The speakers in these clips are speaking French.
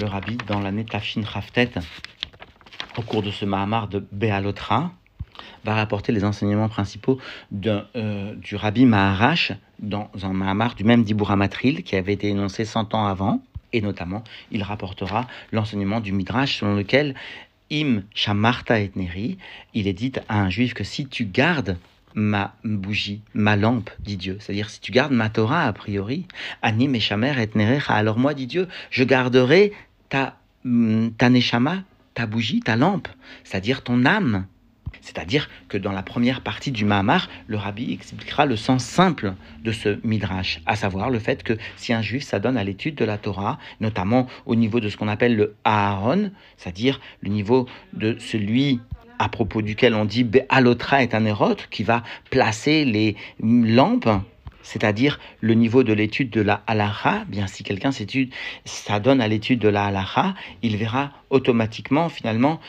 le rabbi, dans l'année Tafshin Raftet, au cours de ce Mahamar de Béalotra, va rapporter les enseignements principaux euh, du rabbi Maharash dans un Mahamar du même Dibura Matril qui avait été énoncé 100 ans avant. Et notamment, il rapportera l'enseignement du Midrash selon lequel Im Shamarta et Neri, il est dit à un juif que si tu gardes ma bougie, ma lampe, dit Dieu. C'est-à-dire, si tu gardes ma Torah, a priori, Anim et Shamer et Nerecha, alors moi, dit Dieu, je garderai ta, mm, ta ta bougie, ta lampe, c'est-à-dire ton âme. C'est-à-dire que dans la première partie du Mahamar, le rabbi expliquera le sens simple de ce midrash, à savoir le fait que si un juif s'adonne à l'étude de la Torah, notamment au niveau de ce qu'on appelle le Aaron, c'est-à-dire le niveau de celui à propos duquel on dit Be'alotra est un érote qui va placer les lampes c'est-à-dire le niveau de l'étude de la halacha, bien si quelqu'un s'adonne à l'étude de la halacha, il verra automatiquement finalement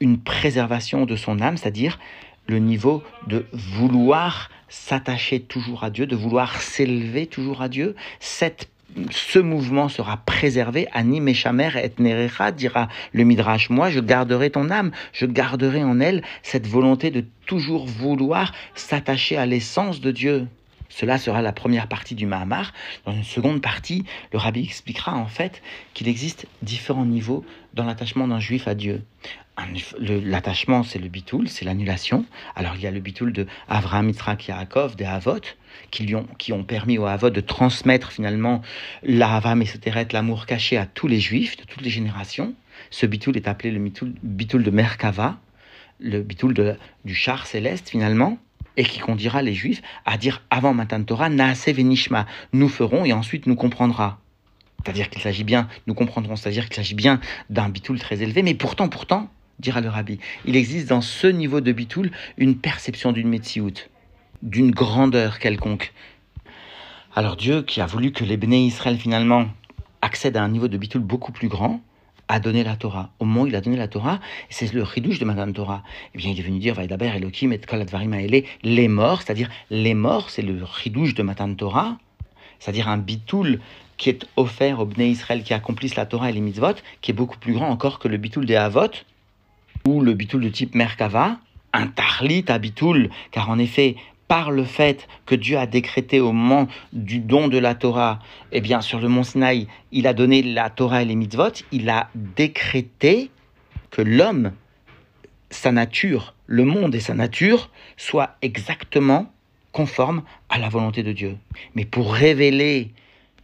une préservation de son âme, c'est-à-dire le niveau de vouloir s'attacher toujours à Dieu, de vouloir s'élever toujours à Dieu. Cette, ce mouvement sera préservé. Ani Meshamer et Nerecha, dira le Midrash. Moi, je garderai ton âme, je garderai en elle cette volonté de toujours vouloir s'attacher à l'essence de Dieu. Cela sera la première partie du Mahamar. Dans une seconde partie, le rabbi expliquera en fait qu'il existe différents niveaux dans l'attachement d'un juif à Dieu. L'attachement, c'est le bitoul, c'est l'annulation. Alors il y a le bitoul de Avraham, Yitzhak, Yaakov, des Havot, qui, lui ont, qui ont permis aux Havot de transmettre finalement l'Ahava Mesoteret, l'amour caché à tous les juifs de toutes les générations. Ce bitoul est appelé le bitoul de Merkava, le bitoul du char céleste finalement et qui conduira les Juifs à dire avant Matan Torah, Naase Venishma, nous ferons et ensuite nous comprendra. C'est-à-dire qu'il s'agit bien, nous comprendrons, c'est-à-dire qu'il s'agit bien d'un bitoul très élevé, mais pourtant, pourtant, dira le rabbi, il existe dans ce niveau de bitoul une perception d'une métiout, d'une grandeur quelconque. Alors Dieu, qui a voulu que les Béné Israël finalement accèdent à un niveau de bitoul beaucoup plus grand, a donné la Torah. Au moment où il a donné la Torah, c'est le ridouche de Matan Torah. Eh bien, il est venu dire, d'abord Elohim et Koladvarim les morts, c'est-à-dire les morts, c'est le ridouche de Matan Torah, c'est-à-dire un bitoul qui est offert aux Bnei Israël qui accomplissent la Torah et les mitzvot, qui est beaucoup plus grand encore que le bitoul des Havot, ou le bitoul de type Merkava, un tarlit à bitoul, car en effet, par le fait que Dieu a décrété au moment du don de la Torah, eh bien, sur le mont Sinaï, il a donné la Torah et les mitzvot, il a décrété que l'homme, sa nature, le monde et sa nature soient exactement conformes à la volonté de Dieu. Mais pour révéler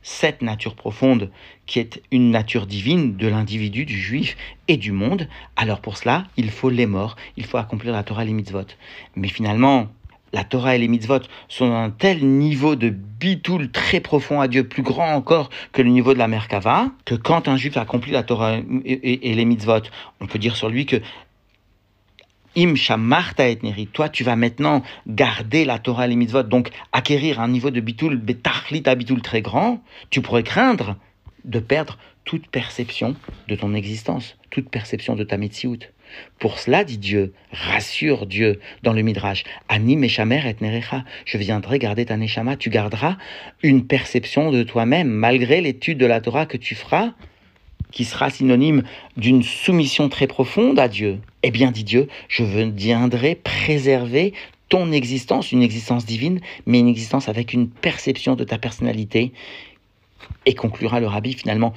cette nature profonde qui est une nature divine de l'individu, du juif et du monde, alors pour cela, il faut les morts, il faut accomplir la Torah et les mitzvot. Mais finalement, la Torah et les mitzvot sont à un tel niveau de bitoul très profond à Dieu, plus grand encore que le niveau de la Merkava, que quand un juif accomplit la Torah et, les mitzvot, on peut dire sur lui que Im shamarta et neri, toi tu vas maintenant garder la Torah et les mitzvot, donc acquérir un niveau de bitoul, betachlit à bitoul très grand, tu pourrais craindre de perdre toute perception de ton existence, toute perception de ta metsiout. Pour cela, dit Dieu, rassure Dieu dans le Midrash, Ani Meshamer et Nerecha, je viendrai garder ta Neshama, tu garderas une perception de toi-même, malgré l'étude de la Torah que tu feras, qui sera synonyme d'une soumission très profonde à Dieu. Eh bien, dit Dieu, je viendrai préserver ton existence, une existence divine, mais une existence avec une perception de ta personnalité. Et conclura le rabbi finalement,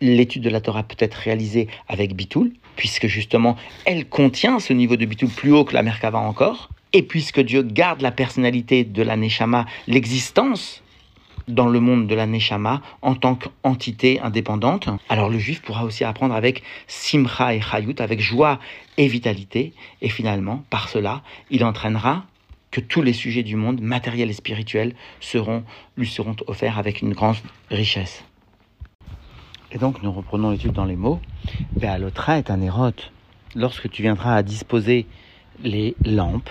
l'étude de la Torah peut être réalisée avec Bitoul, puisque justement elle contient ce niveau de Bitoul plus haut que la Merkava encore, et puisque Dieu garde la personnalité de la Neshama, l'existence dans le monde de la Neshama en tant qu'entité indépendante, alors le juif pourra aussi apprendre avec Simcha et Chayut, avec joie et vitalité, et finalement, par cela, il entraînera que tous les sujets du monde, matériels et spirituels, seront, lui seront offerts avec une grande richesse. Et donc nous reprenons l'étude dans les mots. Ve'alotra est un érote. Lorsque tu viendras à disposer les lampes,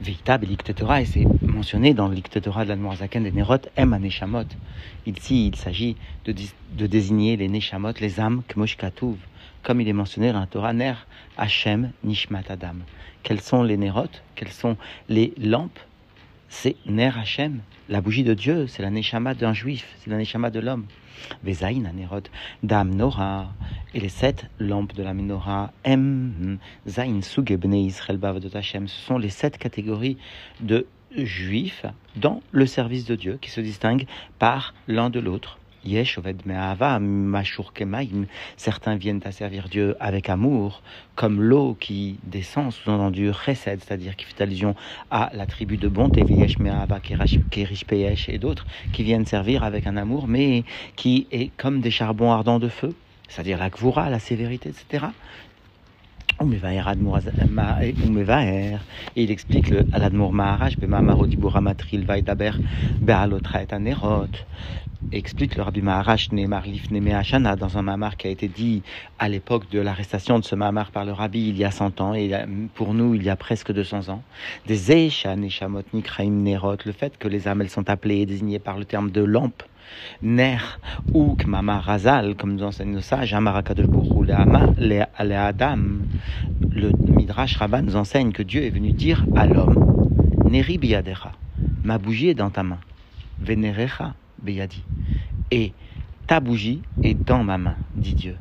Veitab et Torah, et c'est mentionné dans le Torah de la Noirzaken des Nérotes, M à. Ici, il s'agit de, désigner les Neshamot, les âmes, Kmoshkatuv, comme il est mentionné dans la Torah, Ner, Hashem, Nishmat Adam. Quels sont les Nérotes? Quelles sont les lampes? C'est Ner Hashem, la bougie de Dieu, c'est la Neshama d'un juif, c'est la Neshama de l'homme. Vezaïn, Anerot, Dam Nora, et les sept lampes de la menorah, Em, Zain, Suge, Bnei Israël, Bavadot Hashem, ce sont les sept catégories de juifs dans le service de Dieu qui se distinguent par l'un de l'autre. Yesh. Certains viennent à servir Dieu avec amour, comme l'eau qui descend, sous-entendu Chesed, c'est-à-dire qui fait allusion à la tribu de bonté, Yesh Me'ava, Kerish Peyesh et d'autres, qui viennent servir avec un amour, mais qui est comme des charbons ardents de feu, c'est-à-dire la Gvura, la sévérité, etc. Et il explique le Aladmour Maharash, Bemamarodibura Matril Vaidaber, Bealotra et Anerot. Explique le Rabbi Maharash Neemar Lifneme Hashana dans un mamar qui a été dit à l'époque de l'arrestation de ce mamar par le Rabbi il y a 100 ans et pour nous il y a presque 200 ans. Des Eisha Neshamot Nikraim Nerot, le fait que les âmes elles sont appelées et désignées par le terme de lampe ner ou kmama razal, comme nous enseigne nos sages, le adam. Le Midrash Rabbah nous enseigne que Dieu est venu dire à l'homme, Neri biyadecha, ma bougie est dans ta main, venerecha beyadi, et ta bougie est dans ma main, dit Dieu.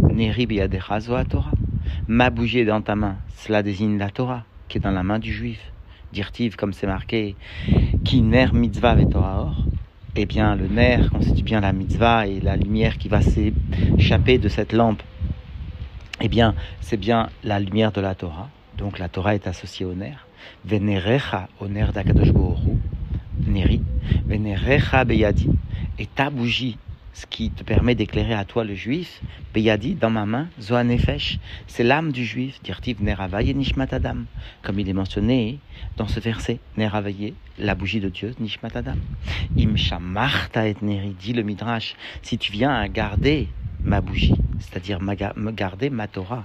Neri Torah, ma bougie est dans ta main, cela désigne la Torah, qui est dans la main du juif. Dirtiv, comme c'est marqué, qui ner mitzvah or eh bien, le nerf constitue bien la mitzvah et la lumière qui va s'échapper de cette lampe, eh bien, c'est bien la lumière de la Torah. Donc, la Torah est associée au nerf. Venerecha, au nerf d'Akadosh Neri. Venerecha beyadi. Et ta bougie ce qui te permet d'éclairer à toi le juif, Beyadi, dans ma main, Zoanefesh, c'est l'âme du juif, dirtiv Neravaye Nishmatadam, comme il est mentionné dans ce verset, Neravaye, la bougie de Dieu, Nishmatadam. Im Shamarta et Neri, dit le Midrash, si tu viens à garder ma bougie, c'est-à-dire me garder ma Torah,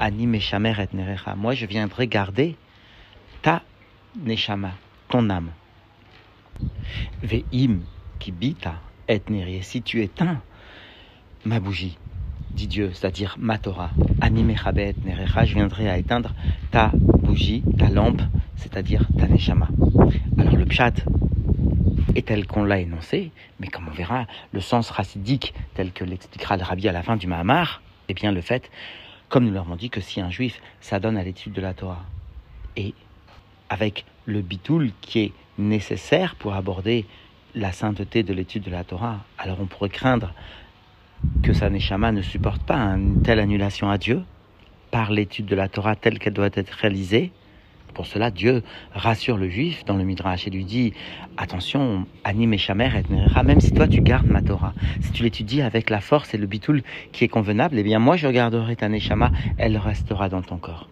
Ani Meshamer et Nerecha, moi je viendrai garder ta Neshama, ton âme. Ve'im kibita et si tu éteins ma bougie, dit Dieu, c'est-à-dire ma Torah, animé Chabet Nerecha, je viendrai à éteindre ta bougie, ta lampe, c'est-à-dire ta Neshama. Alors le pshat est tel qu'on l'a énoncé, mais comme on verra, le sens racidique tel que l'expliquera le rabbi à la fin du Mahamar, eh bien le fait, comme nous l'avons dit, que si un juif s'adonne à l'étude de la Torah, et avec le bitoul qui est nécessaire pour aborder la sainteté de l'étude de la Torah. Alors on pourrait craindre que sa neshama ne supporte pas une telle annulation à Dieu par l'étude de la Torah telle qu'elle doit être réalisée. Pour cela, Dieu rassure le juif dans le Midrash et lui dit Attention, anime Shamer et même si toi tu gardes ma Torah, si tu l'étudies avec la force et le bitoul qui est convenable, eh bien moi je garderai ta neshama, elle restera dans ton corps.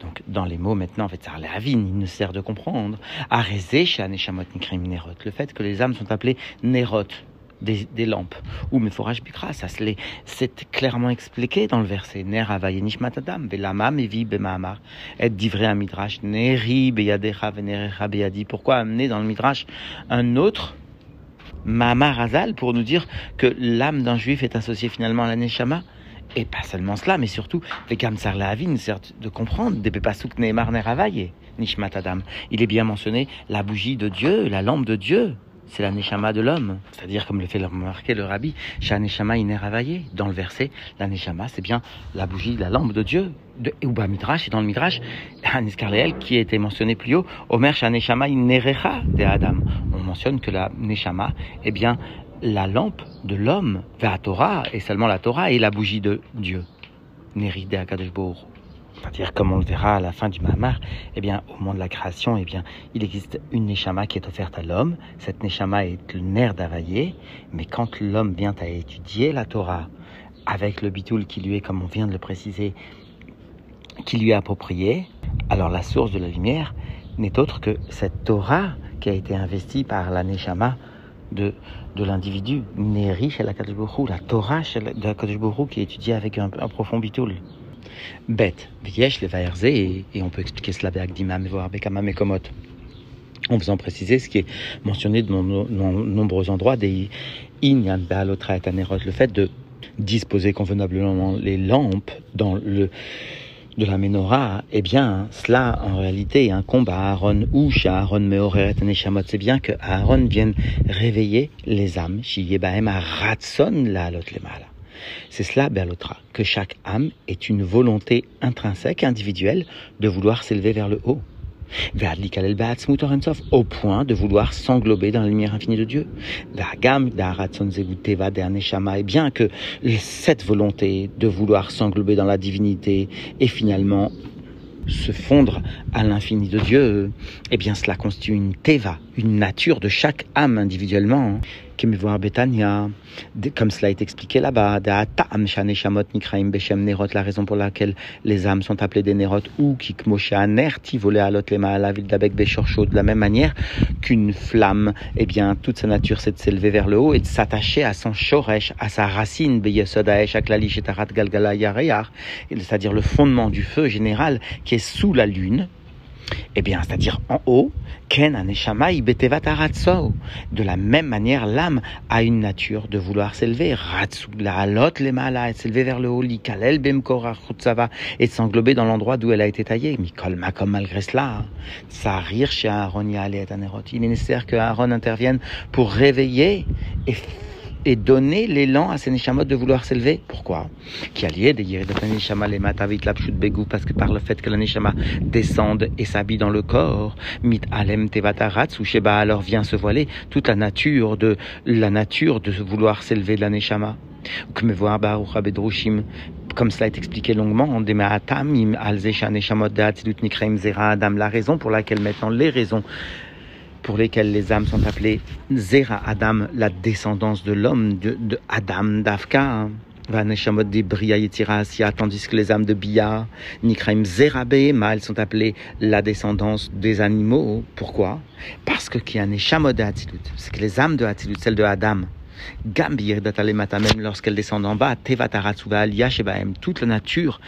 Donc, dans les mots maintenant, en fait, ça il ne sert de comprendre. Arezé Le fait que les âmes sont appelées Nerot, des, des, lampes. Ou Meforaj Bikra, ça c'est clairement expliqué dans le verset. Ner matadam, velama mevi bemaamar, et divré un midrash, neri beyadecha venerecha beyadi. Pourquoi amener dans le midrash un autre Mahamar Azal pour nous dire que l'âme d'un juif est associée finalement à la Neshama et pas seulement cela, mais surtout, de comprendre. Il est bien mentionné la bougie de Dieu, la lampe de Dieu. C'est la Neshama de l'homme. C'est-à-dire, comme le fait remarquer le Rabbi. Dans le verset, la Neshama, c'est bien la bougie, la lampe de Dieu. De Uba Midrash, et dans le Midrash, Karleel, qui a été mentionné plus haut, Omer Shah Neshama Inerecha de Adam. On mentionne que la Neshama, eh bien, la lampe de l'homme vers la Torah, et seulement la Torah est la bougie de Dieu. Néridé à C'est-à-dire, comme on le verra à la fin du Mahamar, eh bien, au moment de la création, eh bien, il existe une Neshama qui est offerte à l'homme. Cette Neshama est le nerf d'Availlé, mais quand l'homme vient à étudier la Torah, avec le bitoul qui lui est, comme on vient de le préciser, qui lui est approprié, alors la source de la lumière n'est autre que cette Torah qui a été investie par la Neshama de, de l'individu riche à la la Torah de la qui est étudiée avec un, profond bitoul. Bête, Viesh, les et, et on peut expliquer cela avec Dima, voir Bekama, Mekomot. En faisant préciser ce qui est mentionné de nombreux endroits, des et le fait de disposer convenablement les lampes dans le de la menorah, eh bien, cela en réalité est un combat Aaron ou chez Aaron Meoreret Neshamot. C'est bien que Aaron vienne réveiller les âmes. Ratson la C'est cela, Berlotra, que chaque âme est une volonté intrinsèque, individuelle, de vouloir s'élever vers le haut au point de vouloir s'englober dans la lumière infinie de Dieu. Et bien que cette volonté de vouloir s'englober dans la divinité est finalement se fondre à l'infini de Dieu, eh bien cela constitue une teva, une nature de chaque âme individuellement, voir Betania, comme cela est expliqué là-bas, la raison pour laquelle les âmes sont appelées des Nerot, ou volé à la ville d'Abek de la même manière qu'une flamme, eh bien toute sa nature c'est de s'élever vers le haut et de s'attacher à son shoresh, à sa racine, c'est-à-dire le fondement du feu général qui est sous la lune, eh bien, c'est-à-dire en haut, Ken De la même manière, l'âme a une nature de vouloir s'élever. La malas, s'élever vers le haut, likalel, bemkora, et s'englober dans l'endroit d'où elle a été taillée. Mikol comme malgré cela, ça rire chez Aaron, il est nécessaire que Aaron intervienne pour réveiller et et donner l'élan à ces neshamot de vouloir s'élever. Pourquoi? Qui allié parce que par le fait que la neshama descende et s'habille dans le corps, mit alem tevataratz ou sheba alors vient se voiler toute la nature de la nature de vouloir s'élever de la neshama. Comme cela est expliqué longuement, la raison pour laquelle maintenant les raisons pour lesquels les âmes sont appelées Zera Adam, la descendance de l'homme, de, Adam, d'Afka. Vaneshamot de Bria tandis que les âmes de Bia, Nikraim Zerabema, elles sont appelées la descendance des animaux. Pourquoi? Parce que qui a Neshamot de c'est que les âmes de Hatilut, celles de Adam, même lorsqu'elles descendent en bas, toute la nature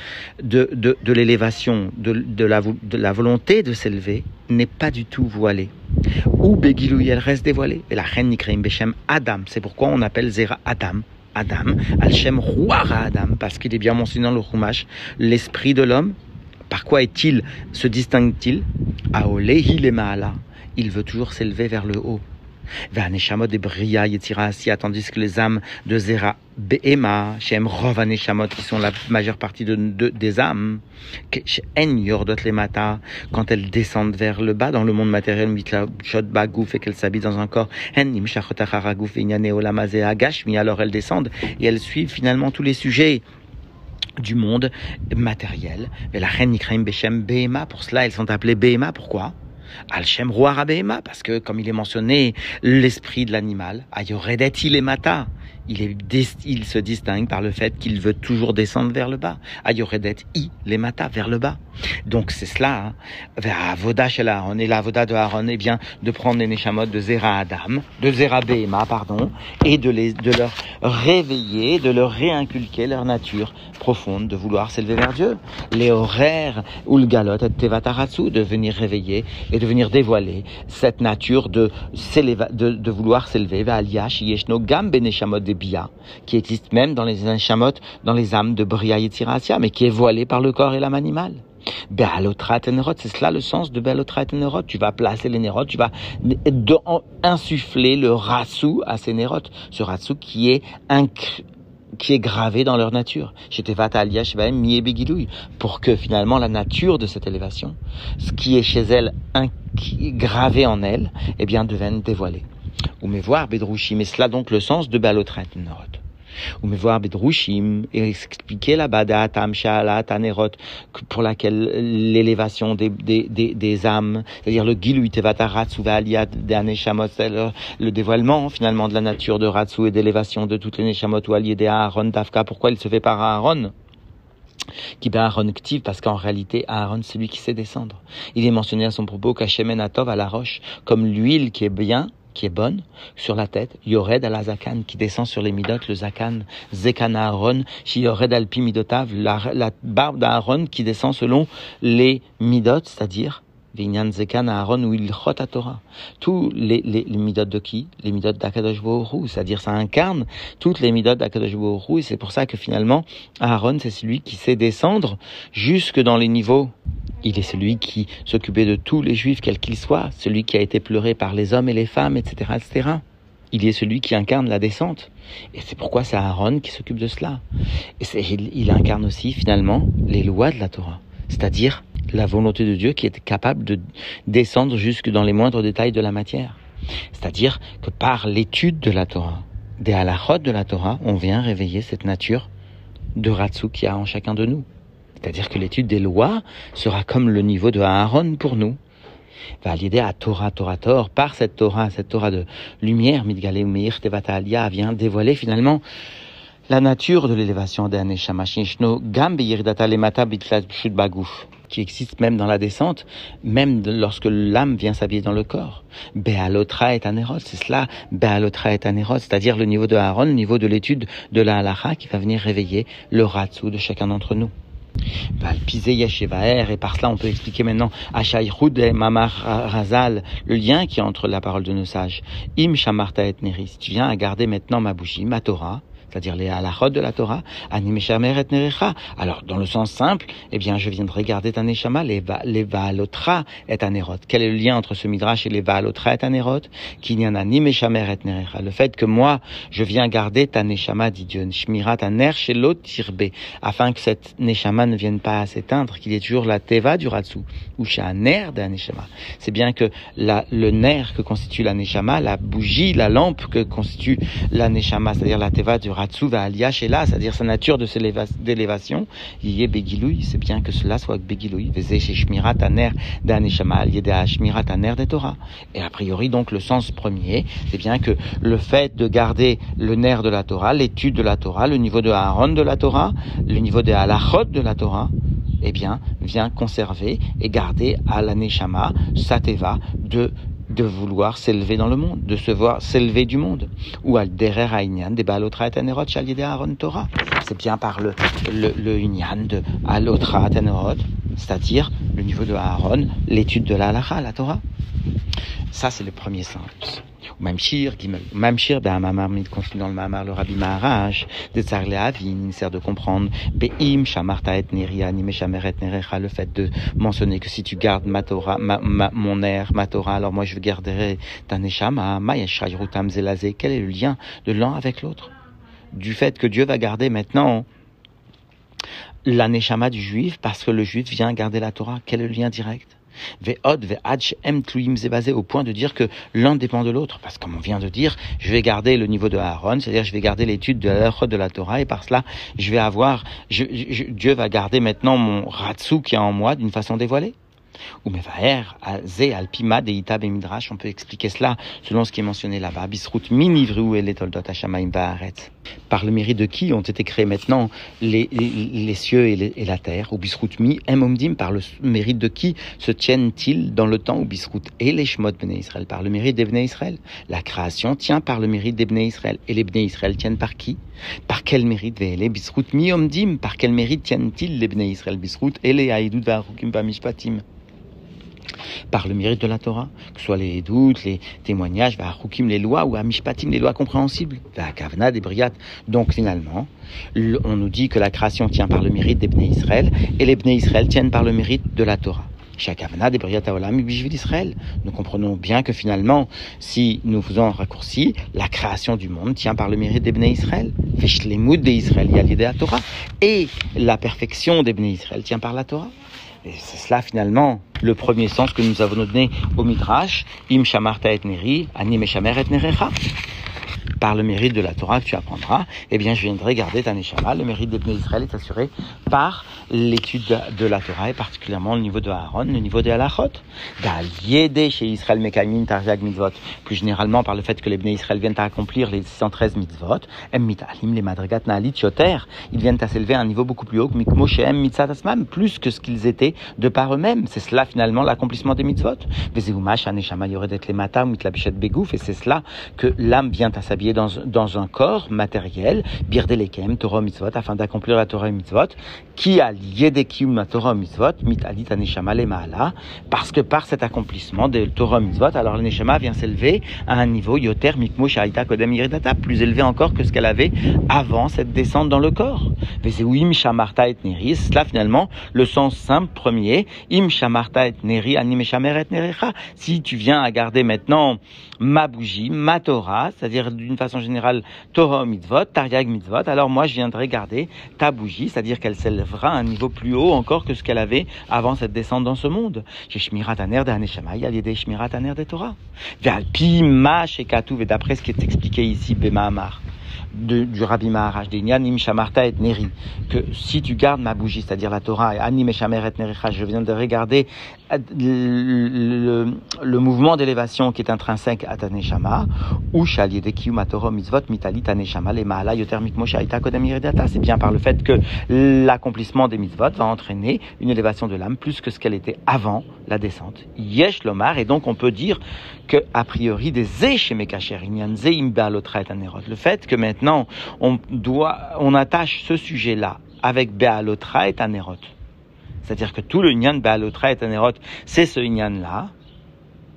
de, de, de l'élévation, de, de, la, de la volonté de s'élever, n'est pas du tout voilée. Ou Begilou, elle reste dévoilée? Et la reine Nikreim Beshem Adam, c'est pourquoi on appelle Zera Adam. Adam, Alchem Rouara Adam, parce qu'il est bien mentionné dans le Chumash, l'esprit de l'homme. Par quoi est-il, se distingue-t-il? Aolehi le Il veut toujours s'élever vers le haut. Vaneshamot de Bria Yetzirasia, tandis que les âmes de Zera Be'ema, Shem Rovaneshamot, qui sont la majeure partie de, de, des âmes, En Yordot les Mata, quand elles descendent vers le bas dans le monde matériel, Mitla et qu'elles s'habitent dans un corps, En Nimshachotacharagouf, Inyane Olamazé Agashmi, alors elles descendent et elles suivent finalement tous les sujets du monde matériel. Mais la reine Nikraim Beshem pour cela elles sont appelées Behema, pourquoi? Al-Shem parce que, comme il est mentionné, l'esprit de l'animal, Ayoredet mata il, se distingue par le fait qu'il veut toujours descendre vers le bas. Ayoredet i mata vers le bas. Donc c'est cela, hein. vers Avoda chez Aaron. Et l'Avoda de Aaron, eh bien, de prendre les Neshamot de Zera Adam, de Zera Behema, pardon, et de, les, de leur réveiller, de leur réinculquer leur nature profonde de vouloir s'élever vers Dieu. Les horaires ou le galot et Tevataratsu, de venir réveiller et de venir dévoiler cette nature de, de, vouloir s'élever vers Aliash, Yeshno Gam Beneshamot de Qui existe même dans les dans les âmes de Bria Yetziratia, mais qui est voilée par le corps et l'âme animale. Be'alotrat c'est cela le sens de Be'alotrat Nerot. Tu vas placer les Nerot, tu vas insuffler le rassou à ces Nerot. Ce rassou qui est qui est gravé dans leur nature. Pour que finalement la nature de cette élévation, ce qui est chez elle gravé en elle, eh bien devienne dévoilé. Ou me voir Bedrouchi, mais cela donc le sens de Be'alotrat Nerot ou me voir Bedrouchim, et expliquer la bada Tam Tanerot, pour laquelle l'élévation des, des, des, des, âmes, c'est-à-dire le Giluit Ratsu Valiat d'Aneshamot, le dévoilement finalement de la nature de Ratsu et d'élévation de toutes les Neshamot ou alliés des Aaron Dafka, pourquoi il se fait par Aaron? Qui Aaron Ktiv, parce qu'en réalité, Aaron, c'est lui qui sait descendre. Il est mentionné à son propos qu'Hachem Atov à la roche, comme l'huile qui est bien, qui est bonne sur la tête, Yored al Zakan qui descend sur les midot, le Zakan, Zekan Aaron, Yored al Midotav, la, la barbe d'Aaron qui descend selon les midot, c'est-à-dire Tous les, les, les midot de qui? Les midot d'Akadosh c'est-à-dire ça incarne toutes les midot d'Akadosh et c'est pour ça que finalement Aaron c'est celui qui sait descendre jusque dans les niveaux. Il est celui qui s'occupait de tous les juifs, quels qu'ils soient, celui qui a été pleuré par les hommes et les femmes, etc., etc. Il est celui qui incarne la descente. Et c'est pourquoi c'est Aaron qui s'occupe de cela. Et il, il incarne aussi finalement les lois de la Torah, c'est-à-dire la volonté de Dieu qui est capable de descendre jusque dans les moindres détails de la matière. C'est-à-dire que par l'étude de la Torah, des halachot de la Torah, on vient réveiller cette nature de Ratsu qu'il y a en chacun de nous. C'est-à-dire que l'étude des lois sera comme le niveau de Aaron pour nous. Va l'idée à Torah, Torah, Torah, par cette Torah, cette Torah de lumière, Midgale Meir Tevata vient dévoiler finalement la nature de l'élévation des Aneshama Gam Lemata Baguf qui existe même dans la descente, même lorsque l'âme vient s'habiller dans le corps. Bealotra et anerot, c'est cela, Bealotra et anerot, c'est-à-dire le niveau de Aaron, le niveau de l'étude de la halacha qui va venir réveiller le ratsu de chacun d'entre nous. Et par cela, on peut expliquer maintenant et Mamar Razal, le lien qui entre la parole de nos sages. Im Shamarta et Neris. Tu viens à garder maintenant ma bougie, ma Torah, c'est-à-dire les halachot de la Torah, animeshamer et nerecha. Alors, dans le sens simple, eh bien, je viendrai garder ta neshama, les, vaalotra et anerot. Quel est le lien entre ce midrash et les vaalotra et anerot? Qu'il n'y en a ni meshamer et nerecha. Le fait que moi, je viens garder ta neshama, dit Dieu, shmirat aner chez l'autre tirbe, afin que cette neshama ne vienne pas à s'éteindre, qu'il y ait toujours la teva du ratsu, ou chez un nerf de la neshama. C'est bien que la, le nerf que constitue la neshama, la bougie, la lampe que constitue la neshama, c'est-à-dire la teva du Ratsuva là, c'est-à-dire sa nature d'élévation, y c'est bien que cela soit Begiloui, Shmirat Aner d'Aneshama, Shmirat Aner de Torah. Et a priori, donc, le sens premier, c'est bien que le fait de garder le nerf de la Torah, l'étude de la Torah, le niveau de Aaron de la Torah, le niveau de Halachot de la Torah, eh bien, vient conserver et garder à l'aneshama, sateva, de de vouloir s'élever dans le monde, de se voir s'élever du monde. Ou al derer aïnyan de balotra et anerot Aaron Torah. C'est bien par le, le, le unyan de alotra et c'est-à-dire le niveau de Aaron, l'étude de la la Torah. Ça, c'est le premier sens. Mamshir, Mamshir, ben, Mamar, dans le Mamar, le Rabbi Maharaj, de Avin, sert de comprendre, Be'im, Shamarta et Neria, Nimeshameret Nerecha, le fait de mentionner que si tu gardes ma Torah, ma, ma, mon air, ma Torah, alors moi je garderai ta Neshama, Mayashayrutam Zelazé. Quel est le lien de l'un avec l'autre? Du fait que Dieu va garder maintenant la Neshama du juif parce que le juif vient garder la Torah. Quel est le lien direct? Au point de dire que l'un dépend de l'autre. Parce que comme on vient de dire, je vais garder le niveau de Aaron, c'est-à-dire je vais garder l'étude de la, de la Torah, et par cela, je vais avoir, Dieu va garder maintenant mon ratsu qui est en moi d'une façon dévoilée. Ou ze alpima deita midrash, on peut expliquer cela selon ce qui est mentionné là-bas. Bisrut minivru et toldot hashamaim Par le mérite de qui ont été créés maintenant les, les, cieux et, et, la terre? Ou bisrut mi emomdim, par le mérite de qui se tiennent-ils dans le temps? Ou bisrut et les shmot bnei Israël, par le mérite des bnei Israël? La création tient par le mérite des bnei Israël. Et les bnei Israël tiennent par qui? Par quel mérite les bisrut mi omdim, par quel mérite tiennent-ils les bnei Israël? Bisrut et les haïdout va'arukim mishpatim par le mérite de la Torah, que ce soit les doutes, les témoignages, les lois, ou Mishpatim, les lois compréhensibles, Kavna, des Briat. Donc finalement, on nous dit que la création tient par le mérite des Bnei Israël, et les Bnei Israël tiennent par le mérite de la Torah. d'Israël. Nous comprenons bien que finalement, si nous faisons un raccourci, la création du monde tient par le mérite des Bnei Israël. Torah. Et la perfection des Bnei Israël tient par la Torah. Et c'est cela finalement le premier sens que nous avons donné au Midrash, Im Shamarta et Neri, Anim et Nerecha par le mérite de la Torah que tu apprendras, eh bien, je viendrai garder ta Neshama. Le mérite des Israël est assuré par l'étude de la Torah et particulièrement le niveau de Aaron, le niveau de Halachot. chez Israël mitzvot. Plus généralement par le fait que les Bnei Israël viennent à accomplir les 613 mitzvot. Mitalim, les madrigat naalit yoter. Ils viennent à s'élever à un niveau beaucoup plus haut que mikmo em mitzat asmam, plus que ce qu'ils étaient de par eux-mêmes. C'est cela finalement l'accomplissement des mitzvot. Aneshama yoredet le matam, mitlabishet begouf. Et c'est cela que l'âme vient à s'habiller dans, un corps matériel, birdelekem, Torah mitzvot, afin d'accomplir la Torah mitzvot, qui a yedekim la Torah mitzvot, mitalit aneshama le maala, parce que par cet accomplissement de Torah mitzvot, alors le neshama vient s'élever à un niveau yoter mikmo shaita kodem yiridata, plus élevé encore que ce qu'elle avait avant cette descente dans le corps. Vezeuim shamarta et neris, là finalement, le sens simple premier, im shamarta et neri, anim et nerecha, si tu viens à garder maintenant ma bougie, ma Torah, c'est-à-dire d'une façon générale Torah mitzvot, Tariag mitzvot, alors moi je viendrai garder ta bougie, c'est-à-dire qu'elle s'élèvera à un niveau plus haut encore que ce qu'elle avait avant cette descente dans ce monde. Torah. Et d'après ce qui est expliqué ici, Bemaamar de, du Rabbi Maharaj, des Nyanim Shamarta et Neri, que si tu gardes ma bougie, c'est-à-dire la Torah, et Anim et je viens de regarder euh, le, le, mouvement d'élévation qui est intrinsèque à Taneshama, ou Shalier de Kiyum Mitzvot Mitali Taneshama, les Maala Yotermik Moshe c'est bien par le fait que l'accomplissement des mitzvot va entraîner une élévation de l'âme plus que ce qu'elle était avant la descente. Yesh Lomar, et donc on peut dire que, a priori, des Zéchemekacher, le fait que maintenant maintenant, on doit, on attache ce sujet-là avec Bealotra et Tanerot. C'est-à-dire que tout le Nyan Bealotra et Tanerot, c'est ce Nyan-là,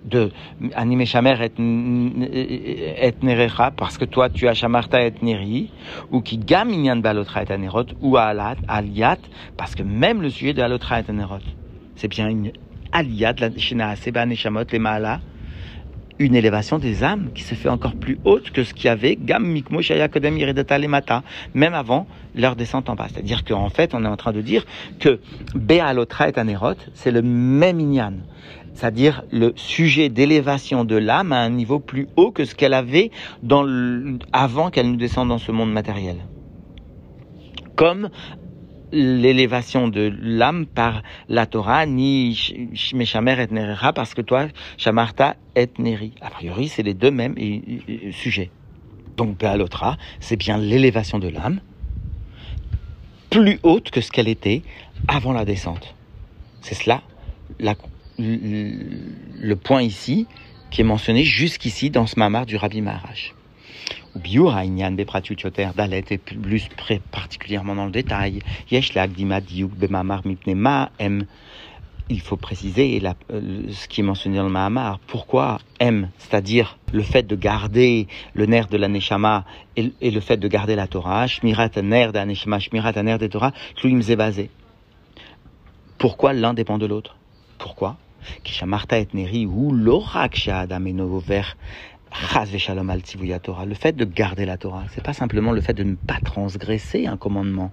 de Anime Shamer et, Nerecha, parce que toi tu as Shamarta et Neri, ou qui gam Nyan Bealotra et Tanerot, ou Alat, Aliat, parce que même le sujet de Alotra et Tanerot, c'est bien une Aliat, la Shena Seba Neshamot, les Maala, une élévation des âmes qui se fait encore plus haute que ce qu'il y avait, Gam Mikmo Kodem Lemata, même avant leur descente en bas. C'est-à-dire qu'en fait, on est en train de dire que Bealotra et Anerot, c'est le même Inyan. C'est-à-dire le sujet d'élévation de l'âme à un niveau plus haut que ce qu'elle avait dans avant qu'elle nous descende dans ce monde matériel. Comme l'élévation de l'âme par la Torah, ni Meshamer et Nerecha, parce que toi, Shamarta et Neri. A priori, c'est les deux mêmes sujets. Donc, Bealotra, c'est bien l'élévation de l'âme, plus haute que ce qu'elle était avant la descente. C'est cela le point ici qui est mentionné jusqu'ici dans ce mamar du Rabbi Maharaj. Biur Inyan Bepratiutioter Dalet est plus particulièrement dans le détail. Yesh Lagdima Diuk Bemamar Mipne M. Il faut préciser euh, ce qui est mentionné dans le Mahamar. Pourquoi M? C'est-à-dire le fait de garder le nerf de la Neshama et, et le fait de garder la Torah. Shmirat nerf de Shmirat nerf de Torah, Tluim Zebazé. Pourquoi l'un dépend de l'autre? Pourquoi? Kishamarta et Neri ou l'orak Shadam et le fait de garder la Torah, c'est pas simplement le fait de ne pas transgresser un commandement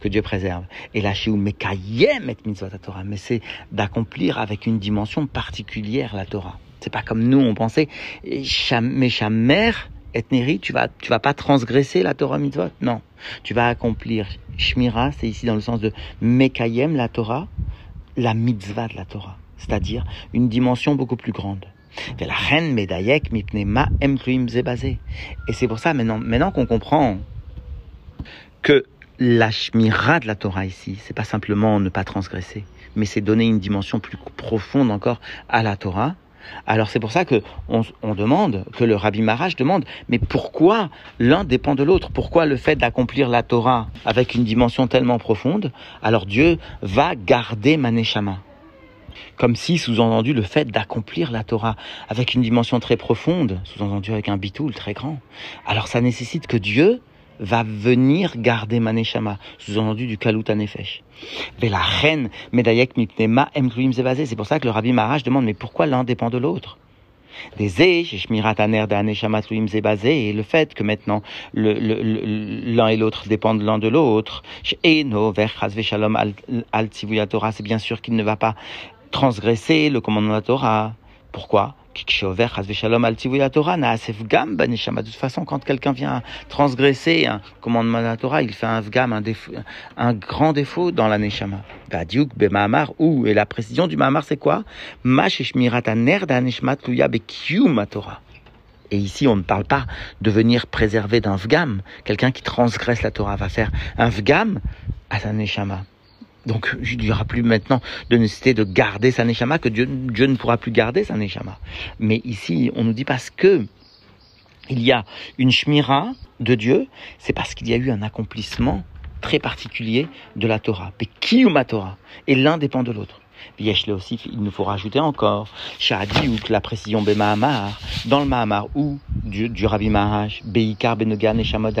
que Dieu préserve. Et la mekayem et mitzvot Torah, mais c'est d'accomplir avec une dimension particulière la Torah. C'est pas comme nous on pensait, mère et Neri, tu vas, tu vas pas transgresser la Torah mitzvot? Non, tu vas accomplir Shmira, c'est ici dans le sens de mekayem la Torah, la mitzvah de la Torah, c'est-à-dire une dimension beaucoup plus grande. Et c'est pour ça, maintenant, qu'on comprend que la shmira de la Torah ici, c'est pas simplement ne pas transgresser, mais c'est donner une dimension plus profonde encore à la Torah. Alors c'est pour ça que on, demande, que le Rabbi Maharaj demande, mais pourquoi l'un dépend de l'autre? Pourquoi le fait d'accomplir la Torah avec une dimension tellement profonde, alors Dieu va garder Maneshama? Comme si, sous-entendu, le fait d'accomplir la Torah avec une dimension très profonde, sous-entendu avec un bitoul très grand, alors ça nécessite que Dieu va venir garder Maneshama, sous-entendu du Kalut Anefesh. Mais la reine Medayek Mipnema C'est pour ça que le Rabbi Maharaj demande, mais pourquoi l'un dépend de l'autre? Et le fait que maintenant l'un et l'autre dépendent l'un de l'autre. C'est bien sûr qu'il ne va pas transgresser le commandement de la Torah. Pourquoi de toute façon, quand quelqu'un vient transgresser un commandement de la Torah, il fait un vgam, un, un grand défaut dans la neshama. ou, et la précision du mahamar, c'est quoi? Et ici, on ne parle pas de venir préserver d'un vgam. Quelqu'un qui transgresse la Torah va faire un vgam à sa neshama. Donc, il n'y aura plus maintenant de nécessité de garder sa neshama, que Dieu, ne pourra plus garder sa neshama. Mais ici, on nous dit parce que il y a une shmira de Dieu, c'est parce qu'il y a eu un accomplissement très particulier de la Torah. Mais ma Torah Et l'un dépend de l'autre. Yeshle aussi, il nous faut rajouter encore, Shadi ou la précision Mahamar, dans le Mahamar ou du, Rabbi Maharaj, Beikar Benogan et Shamod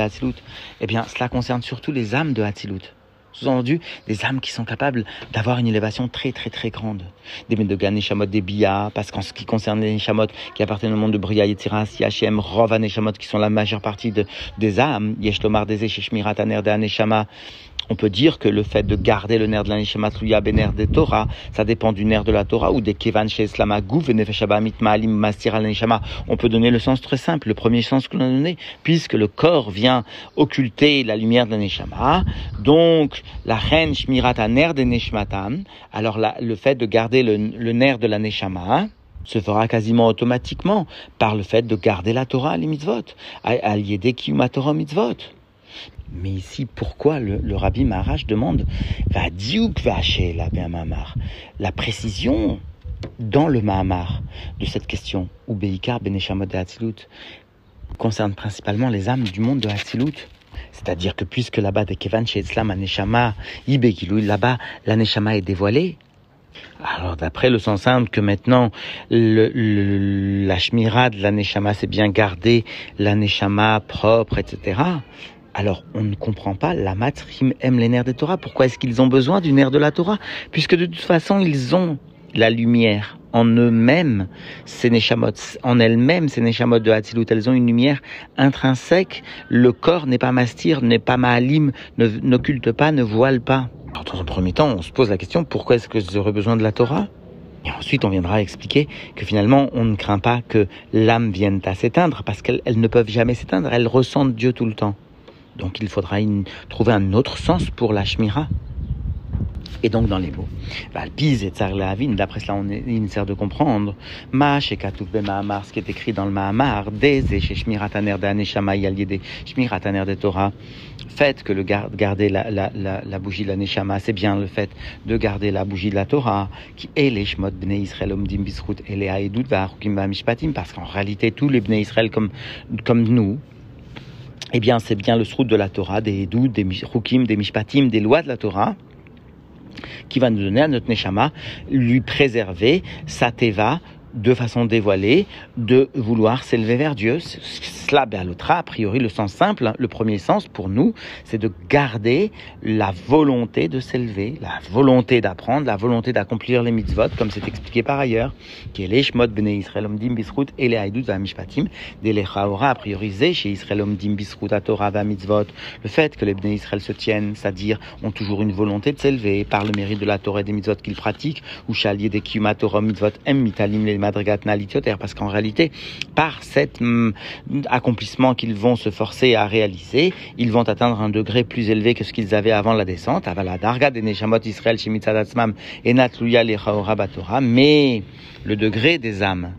eh bien, cela concerne surtout les âmes de Hatzilut. Sous-entendu, des âmes qui sont capables d'avoir une élévation très très très grande. Des Medogan, Neshamot, des Bia, parce qu'en ce qui concerne les Neshamot qui appartiennent au monde de Bria, Yetziras, Yachem, Rova, Neshamot, qui sont la majeure partie de, des âmes, Yeshtomar, des Sheshmirat, Aner, de Neshama, on peut dire que le fait de garder le nerf de la Tluya Bener de Torah, ça dépend du nerf de la Torah ou des Kevan Sheslama Gouv Maalim Mastir al On peut donner le sens très simple, le premier sens que l'on a donné, puisque le corps vient occulter la lumière de la Neshama. Donc, la reine Shmirat nerf de Neshmatam, alors le fait de garder le, nerf de la Neshama, se fera quasiment automatiquement par le fait de garder la Torah, les mitzvot, al yedek Torah mitzvot. Mais ici, pourquoi le, Rabbi Maharaj demande va la précision dans le Mahamar de cette question, ou Beikar Beneshamot de Hatzilut, concerne principalement les âmes du monde de Hatzilut. C'est-à-dire que puisque là-bas, de Kevan Shetzlam Aneshama, Ibegilou, là-bas, l'Aneshama est dévoilée. Alors d'après le sens simple que maintenant le, la shmira de l'aneshama c'est bien garder l'aneshama propre, etc alors on ne comprend pas la matrim aime les nerfs de Torah. Pourquoi est-ce qu'ils ont besoin du nerf de la Torah? Puisque de toute façon, ils ont la lumière en eux-mêmes, ces neshamot, en elles-mêmes, ces neshamot de Hatzilut, elles ont une lumière intrinsèque. Le corps n'est pas mastir, n'est pas maalim, n'occulte pas, ne voile pas. Alors, dans un premier temps, on se pose la question, pourquoi est-ce que j'aurais besoin de la Torah? Et ensuite, on viendra expliquer que finalement, on ne craint pas que l'âme vienne à s'éteindre, parce qu'elles ne peuvent jamais s'éteindre, elles ressentent Dieu tout le temps. Donc il faudra trouver un autre sens pour la Shmira. Et donc dans les mots, Valpiz et Lavin, d'après cela on est, sert de comprendre, Ma Shekatouf Mahamar, ce qui est écrit dans le Mahamar, des Shmirataner d'Aneshama des Shmirataner de Torah, fait que le garder la, la, la, la bougie de la Neshama, c'est bien le fait de garder la bougie de la Torah, qui est les Shmot Bnei Israël Omdim Bisrut et les Haedut Mishpatim, parce qu'en réalité tous les Bnei Israël comme, comme nous, eh bien, c'est bien le srout de la Torah, des doux, des rukim, des mishpatim, des lois de la Torah, qui va nous donner à notre neshama, lui préserver sa teva de façon dévoilée, de vouloir s'élever vers Dieu. Cela, l'autre a priori, le sens simple, hein, le premier sens pour nous, c'est de garder la volonté de s'élever, la volonté d'apprendre, la volonté d'accomplir les mitzvot, comme c'est expliqué par ailleurs, qui est l'Eshmot bnei Israël omdim bisrut et les haïdout mishpatim, des a priorisé chez Israël omdim bisrut à Torah va le fait que les bnei Israël se tiennent, c'est-à-dire ont toujours une volonté de s'élever par le mérite de la Torah et des mitzvot qu'ils pratiquent, ou chalier des kiyuma Torah mitzvot em mitalim les parce qu'en réalité, par cet mm, accomplissement qu'ils vont se forcer à réaliser, ils vont atteindre un degré plus élevé que ce qu'ils avaient avant la descente. mais le degré des âmes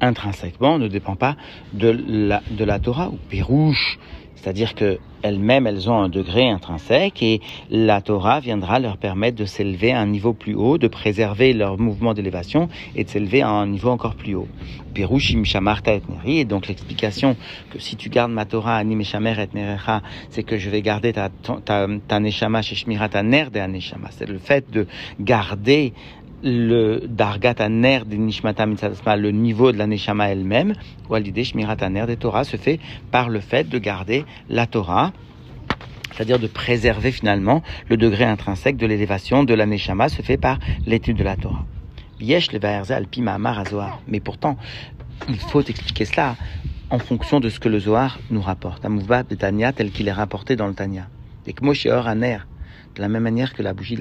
intrinsèquement ne dépend pas de la, de la Torah ou Pérouche c'est-à-dire qu'elles-mêmes, elles ont un degré intrinsèque et la Torah viendra leur permettre de s'élever à un niveau plus haut, de préserver leur mouvement d'élévation et de s'élever à un niveau encore plus haut. Perushim shamarta et neri, et donc l'explication que si tu gardes ma Torah, anim shamer et nerecha, c'est que je vais garder ta, ta, ta neshama chez shmirat ner de neshama. C'est le fait de garder le dargat aner de nishmata le niveau de la neshama elle-même, ou à l'idée shmirat aner des Torah se fait par le fait de garder la Torah, c'est-à-dire de préserver finalement le degré intrinsèque de l'élévation de la neshama se fait par l'étude de la Torah. Yesh Mais pourtant, il faut expliquer cela en fonction de ce que le Zohar nous rapporte. Amouvba de Tanya tel qu'il est rapporté dans le Tanya. Et que de la même manière que la bougie,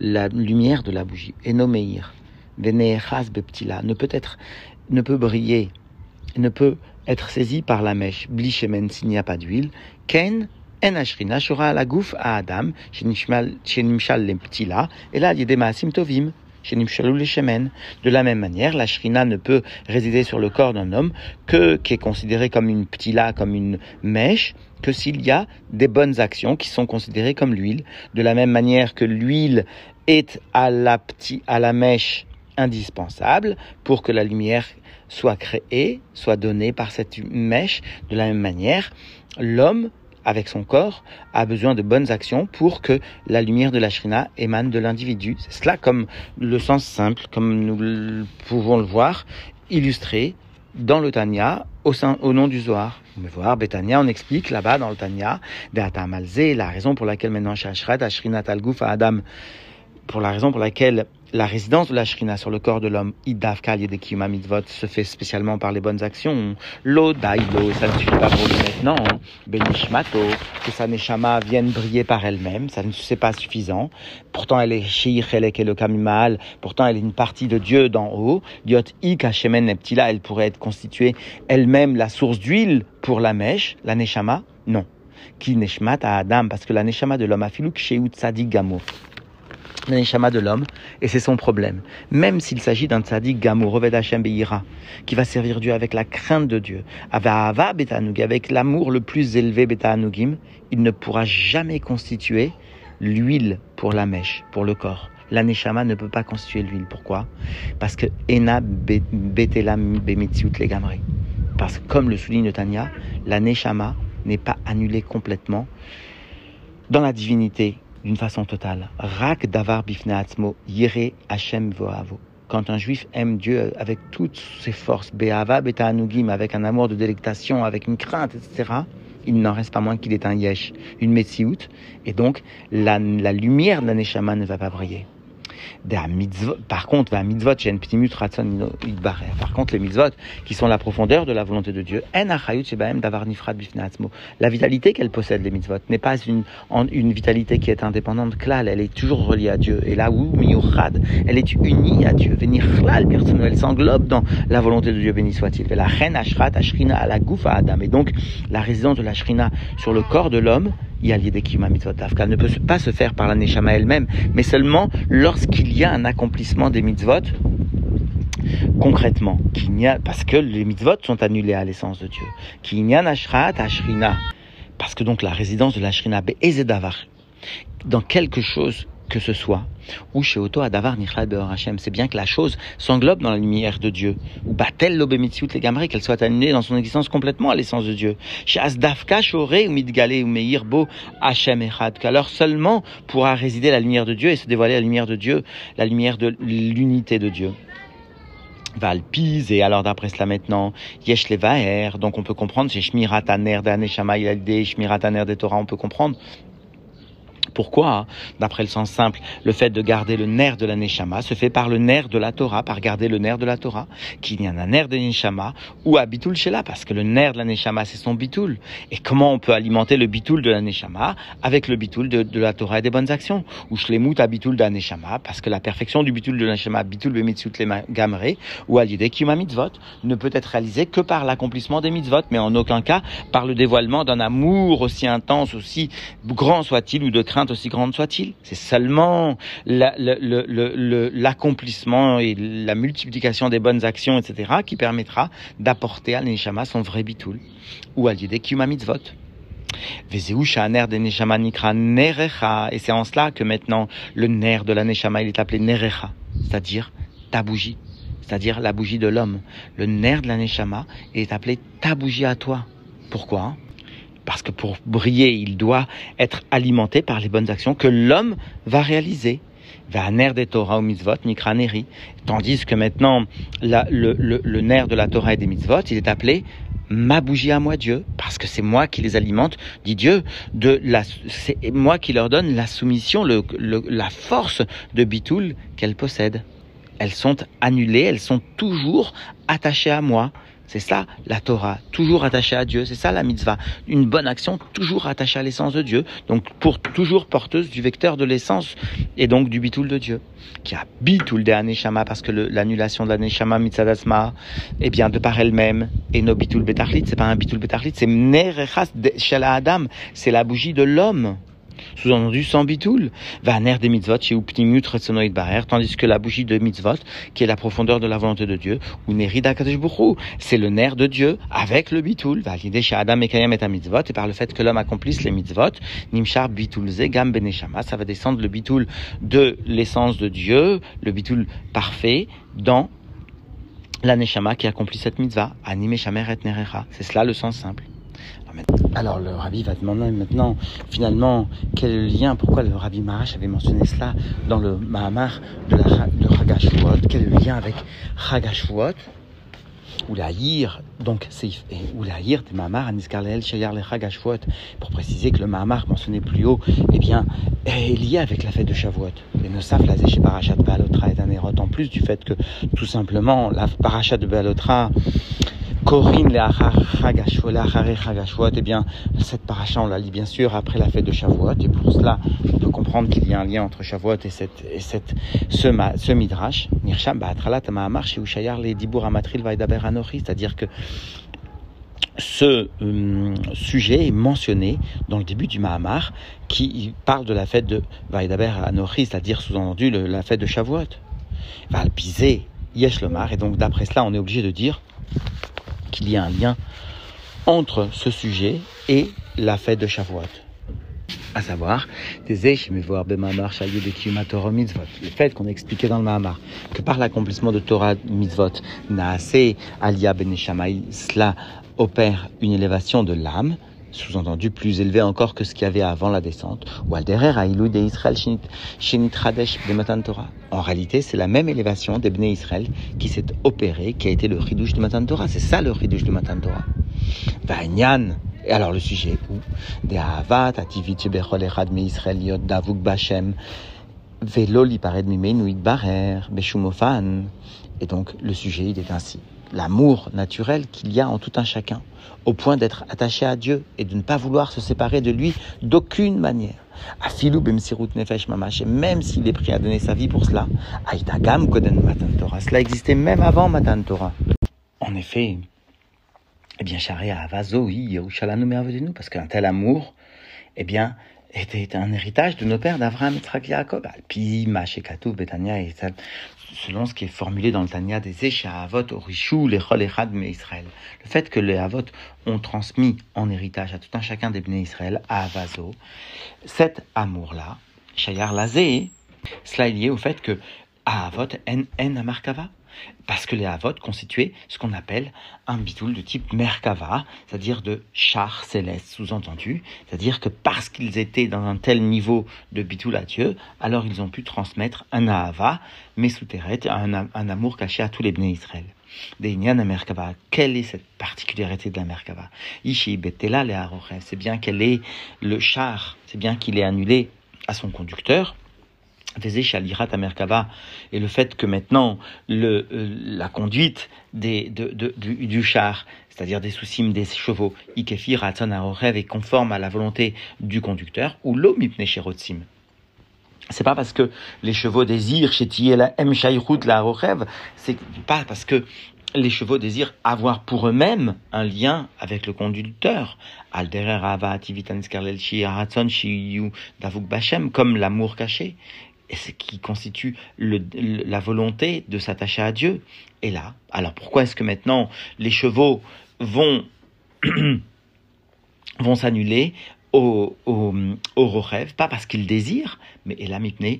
la, lumière de la bougie, Enomeir, Veneechas Beptila, ne peut être, ne peut briller, ne peut être saisi par la mèche, Blichemen s'il n'y a pas d'huile, Ken, En Ashrina, Shura la gouf à Adam, Shenimshal Leptila, et là, Yedemaasim Tovim, de la même manière, la shrina ne peut résider sur le corps d'un homme que qui est considéré comme une ptila, comme une mèche, que s'il y a des bonnes actions qui sont considérées comme l'huile. De la même manière que l'huile est à la, à la mèche indispensable pour que la lumière soit créée, soit donnée par cette mèche. De la même manière, l'homme avec son corps, a besoin de bonnes actions pour que la lumière de la Shrina émane de l'individu. C'est cela comme le sens simple, comme nous pouvons le voir, illustré dans le Tanya au, sein, au nom du Zohar. On voir, Betania, on explique là-bas dans le Tanya, Beata Malze, la raison pour laquelle maintenant Shashrat, Ashrina Talguf, Adam, pour la raison pour laquelle la résidence de la Shrina sur le corps de l'homme, Idavka Mitzvot, se fait spécialement par les bonnes actions. Dailo, ça ne suffit pas pour lui maintenant. Benishmato, que sa Neshama vienne briller par elle-même, ça ne c'est pas suffisant. Pourtant, elle est Sheir, elle le Kamimal, pourtant elle est une partie de Dieu d'en haut. Diot Ik Neptila, elle pourrait être constituée elle-même la source d'huile pour la mèche, la Neshama, non. Ki Neshmat à Adam, parce que la Neshama de l'homme a filuk Sheut Tzadik Gamo neshama de l'homme, et c'est son problème. Même s'il s'agit d'un tzaddik gamou, reved Hashem be'ira, qui va servir Dieu avec la crainte de Dieu, avec l'amour le plus élevé il ne pourra jamais constituer l'huile pour la mèche, pour le corps. La neshama ne peut pas constituer l'huile. Pourquoi? Parce que ena betelam legamri. Parce que comme le souligne Tanya, la neshama n'est pas annulée complètement dans la divinité d'une façon totale. Rak davar bifneatzmo, yere Hashem voavo. Quand un juif aime Dieu avec toutes ses forces, be'ava avec un amour de délectation, avec une crainte, etc., il n'en reste pas moins qu'il est un yesh, une metsiout, et donc la, lumière de la ne va pas briller. Par contre, les mitzvot, qui sont la profondeur de la volonté de Dieu, la vitalité qu'elle possède, les mitzvot, n'est pas une, vitalité qui est indépendante, klal, elle est toujours reliée à Dieu. Et là où, elle est unie à Dieu. Venir elle s'englobe dans la volonté de Dieu, béni soit-il. La reine ashrat, ashrina, à la goufa adam. Et donc, la résidence de la shrina sur le corps de l'homme, ne peut pas se faire par la Neshama elle-même, mais seulement lorsqu'il y a un accomplissement des mitzvot concrètement, parce que les mitzvot sont annulés à l'essence de Dieu. parce que donc la résidence de la Shrina, dans quelque chose que ce soit, ou chez Oto Adavar Hashem, c'est bien que la chose s'englobe dans la lumière de Dieu, ou Batel Lobemitziut les Gamri, qu'elle soit annulée dans son existence complètement à l'essence de Dieu. Chez Asdafka Shore ou Midgale ou Meir Bo Hashem Echad, qu'alors seulement pourra résider la lumière de Dieu et se dévoiler la lumière de Dieu, la lumière de l'unité de Dieu. Valpise, et alors d'après cela maintenant, Yesh donc on peut comprendre, c'est Shmirat Aner d'Aneshama, il a des Shmirat Aner des Torah, on peut comprendre pourquoi hein? D'après le sens simple, le fait de garder le nerf de la Neshama se fait par le nerf de la Torah, par garder le nerf de la Torah, qu'il y a un nerf de Neshama ou à Bitul Shela, parce que le nerf de la Neshama c'est son Bitul. Et comment on peut alimenter le Bitul de la Neshama avec le Bitul de, la Torah et des bonnes actions? Ou Shlemut à Bitul de la parce que la perfection du Bitul de la Neshama, Bitul Bemitzut Gamre, ou Alidé Kima Mitzvot, ne peut être réalisé que par l'accomplissement des mitzvot, mais en aucun cas par le dévoilement d'un amour aussi intense, aussi grand soit-il, ou de aussi grande soit-il. C'est seulement l'accomplissement et la multiplication des bonnes actions, etc., qui permettra d'apporter à l'Neshama son vrai bitoul, ou à l'idée Kiyuma Mitzvot. Et c'est en cela que maintenant le nerf de la Neshama il est appelé Nerecha, c'est-à-dire ta bougie, c'est-à-dire la bougie de l'homme. Le nerf de la Neshama est appelé ta bougie à toi. Pourquoi? Parce que pour briller, il doit être alimenté par les bonnes actions que l'homme va réaliser. nerf des Torah ou mitzvot, nikraneri. Tandis que maintenant, le, nerf de la Torah et des mitzvot, il est appelé ma bougie à moi Dieu, parce que c'est moi qui les alimente, dit Dieu, de la, c'est moi qui leur donne la soumission, la force de bitoul qu'elles possèdent. Elles sont annulées, elles sont toujours attachées à moi. C'est ça la Torah, toujours attachée à Dieu. C'est ça la mitzvah. Une bonne action, toujours attachée à l'essence de Dieu. Donc pour toujours porteuse du vecteur de l'essence et donc du bitoul de Dieu. Qui a bitoul de Aneshama parce que l'annulation de l'Aneshama mitzadasma, eh bien de par elle-même, et no bitoul betarlit, c'est pas un bitoul betarlit, c'est nerechas shel Adam, c'est la bougie de l'homme Sous-entendu, sans bitoul. Va ner des mitzvot chez Uptimut Retsonoid Barer, tandis que la bougie de mitzvot, qui est la profondeur de la volonté de Dieu, ou Nerida c'est le nerf de Dieu avec le bitoul. Va l'idée chez Adam et Kayam et mitzvot, et par le fait que l'homme accomplisse les mitzvot, Nimchar bitoul zegam beneshama, ça va descendre le bitoul de l'essence de Dieu, le bitoul parfait, dans la neshama qui accomplit cette mitzvah, anime shamer et nerecha. C'est cela le sens simple. Alors le rabbi va demander maintenant, finalement, quel est le lien, pourquoi le rabbi Marash avait mentionné cela dans le Mahamar de, la, de quel est le lien avec Chagashvuot ou la hir, donc ou la hir des Mahamar, Aniskarleel, Shayar, le Chagashvuot, pour préciser que le Mahamar mentionné plus haut, eh bien, est lié avec la fête de Shavuot. Les Nosaf, la chez Parashat Bealotra est un erreur en plus du fait que, tout simplement, la Parashat de Bealotra Corinne le Chagashvot, eh bien, cette paracha, on la lit bien sûr après la fête de Shavuot, et pour cela, on peut comprendre qu'il y a un lien entre Shavuot et, cette, et cette, ce, ce midrash. c'est-à-dire que ce euh, sujet est mentionné dans le début du Mahamar, qui parle de la fête de Vaidaber Anochi, c'est-à-dire sous-entendu la fête de Shavuot. Va le piser, Yeshlomar, et donc d'après cela, on est obligé de dire qu'il y a un lien entre ce sujet et la fête de Shavuot. À savoir, le fait qu'on a expliqué dans le Mahamar que par l'accomplissement de Torah mitzvot, Naase Aliyah Ben cela opère une élévation de l'âme, sous-entendu plus élevé encore que ce qu'il y avait avant la descente, ou de Israël Torah. En réalité, c'est la même élévation des Bnei Israël qui s'est opérée, qui a été le Ridouche de Matan Torah. C'est ça le Ridouche de Matan Torah. Vainyan. Et alors le sujet où? De Ahavat, Ativit Bechol Echad Me Israël Yod Davuk Bashem, Velo Lipared Mimenu Barer, Beshumofan. Et donc le sujet, il est ainsi l'amour naturel qu'il y a en tout un chacun, au point d'être attaché à Dieu et de ne pas vouloir se séparer de lui d'aucune manière. Nefesh mamash, même s'il est prêt à donner sa vie pour cela, aïtagam koden matan Torah. Cela existait même avant matan Torah. En effet, eh bien, Sharia Avazo, nous parce qu'un tel amour, eh bien, était un héritage de nos pères d'Avraham, Yitzhak, Yaakov. Alpi, et selon ce qui est formulé dans le Tanya des Avot, Orishu, les Echad, mais Israël. Le fait que les Avot ont transmis en héritage à tout un chacun des Bnei Israël, à Avazo, cet amour-là, Shayar Lazé, cela est lié au fait que Avot en en parce que les Havot constituaient ce qu'on appelle un bitoul de type Merkava, c'est-à-dire de char céleste, sous-entendu, c'est-à-dire que parce qu'ils étaient dans un tel niveau de bitoul à Dieu, alors ils ont pu transmettre un Ahava, mais sous un, un amour caché à tous les Bnei Israël. Merkava. Quelle est cette particularité de la Merkava? Ishi Betela le C'est bien qu'elle est le char, c'est bien qu'il est annulé à son conducteur, et le fait que maintenant euh, la conduite des, de, de, du, char, c'est-à-dire des soucis des chevaux, Ikefi est conforme à la volonté du conducteur, ou l'omipne Ce C'est pas parce que les chevaux désirent chez la M. La c'est pas parce que les chevaux désirent avoir pour eux-mêmes un lien avec le conducteur. Comme l'amour caché ce qui constitue la volonté de s'attacher à Dieu. Et là, alors pourquoi est-ce que maintenant les chevaux vont, vont s'annuler au, au, au Pas parce qu'ils désirent, mais Elamipne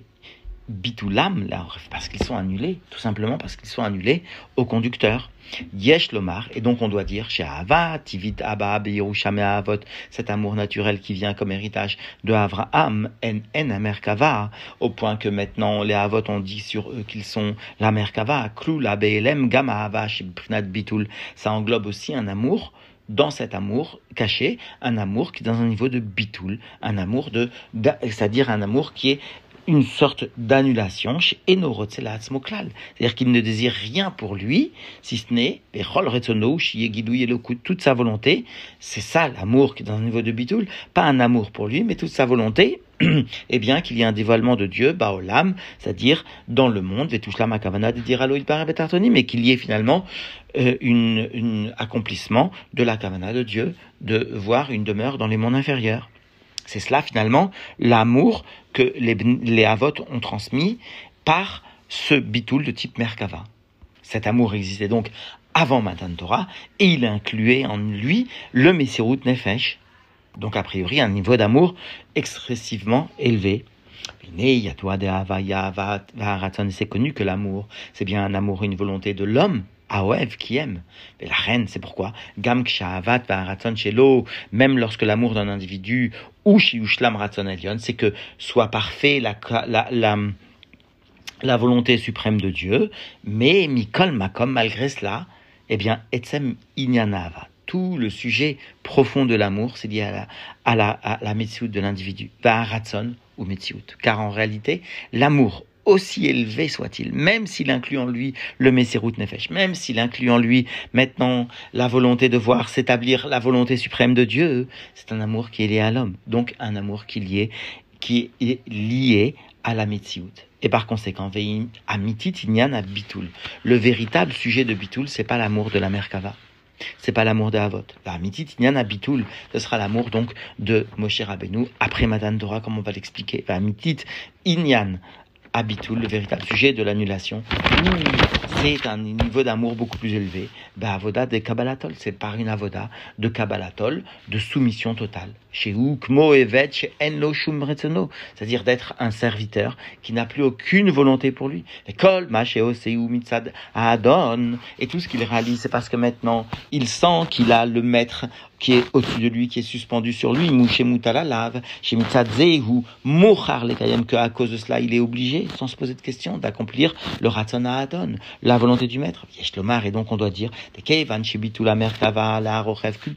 bitoulam, parce qu'ils sont annulés, tout simplement parce qu'ils sont annulés au conducteur. Yesh lomar, et donc on doit dire chez Ava, Tivit Abba Avot, cet amour naturel qui vient comme héritage de Avraham, en en Amerkava, au point que maintenant les Avot ont dit sur eux qu'ils sont la Merkava, Klou la Beelem, Gama Ava, Bitul, ça englobe aussi un amour dans cet amour caché, un amour qui est dans un niveau de bitoul, un amour de, c'est-à-dire un amour qui est une sorte d'annulation chez C'est-à-dire qu'il ne désire rien pour lui, si ce n'est toute sa volonté. C'est ça l'amour qui est dans un niveau de bitoul, pas un amour pour lui, mais toute sa volonté. eh bien, qu'il y ait un dévoilement de Dieu, Baolam, c'est-à-dire dans le monde, mais qu'il y ait finalement euh, un accomplissement de la kavana de Dieu, de voir une demeure dans les mondes inférieurs. C'est cela finalement l'amour que les, les Havot ont transmis par ce bitoul de type Merkava. Cet amour existait donc avant Matan Torah et il incluait en lui le Messirut Nefesh. Donc a priori un niveau d'amour excessivement élevé. C'est connu que l'amour, c'est bien un amour et une volonté de l'homme Aoev qui aime. Mais la reine, c'est pourquoi? Gam Kshavat Shelo, même lorsque l'amour d'un individu ou Shiushlam Ratzon Elion, c'est que soit parfait la, la, la, volonté suprême de Dieu, mais Mikol Makom, malgré cela, eh bien, Etzem Inyanava. Tout le sujet profond de l'amour, c'est lié à la, à la, à la de l'individu, Vaharatson ou Metsiout. Car en réalité, l'amour aussi élevé soit-il, même s'il inclut en lui le Messerut Nefesh, même s'il inclut en lui maintenant la volonté de voir s'établir la volonté suprême de Dieu, c'est un amour qui est lié à l'homme, donc un amour qui est lié, à la Metsiout. Et par conséquent, à Mitit Inyan à Bitoul. Le véritable sujet de Bitoul, c'est pas l'amour de la Merkava. C'est pas l'amour de Havot. La Mitit Inyan à Bitoul, ce sera l'amour donc de Moshe Rabbeinu après Madan Dora, comme on va l'expliquer. La Mitit Inyan Abitul, le véritable sujet de l'annulation, c'est un niveau d'amour beaucoup plus élevé. Ben, avoda de Kabbalatol, c'est par une avoda de Kabbalatol, de soumission totale. Chez Ukmo Evet, chez Enlo c'est-à-dire d'être un serviteur qui n'a plus aucune volonté pour lui. Kol, ou Mitzad, Adon, et tout ce qu'il réalise, c'est parce que maintenant, il sent qu'il a le maître qui est au-dessus de lui, qui est suspendu sur lui, Mouché Moutala lave, ou Mouchar les que à cause de cela, il est obligé, sans se poser de questions, d'accomplir le Ratzon Adon, la volonté du maître. Yeshlomar, et donc on doit dire,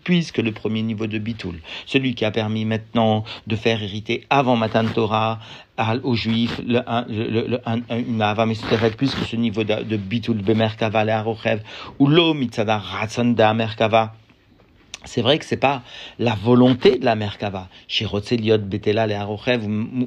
puisque le premier niveau de Bitoul, celui qui a permis maintenant de faire hériter avant Matan Torah aux Juifs le, le, le, une Ava puisque ce niveau de, de Bitoul Bemerkava, le Arochev, ou l'eau Mitzada Ratzon da Merkava, c'est vrai que c'est pas la volonté de la Merkava. Chez Rotseliot, Betela, les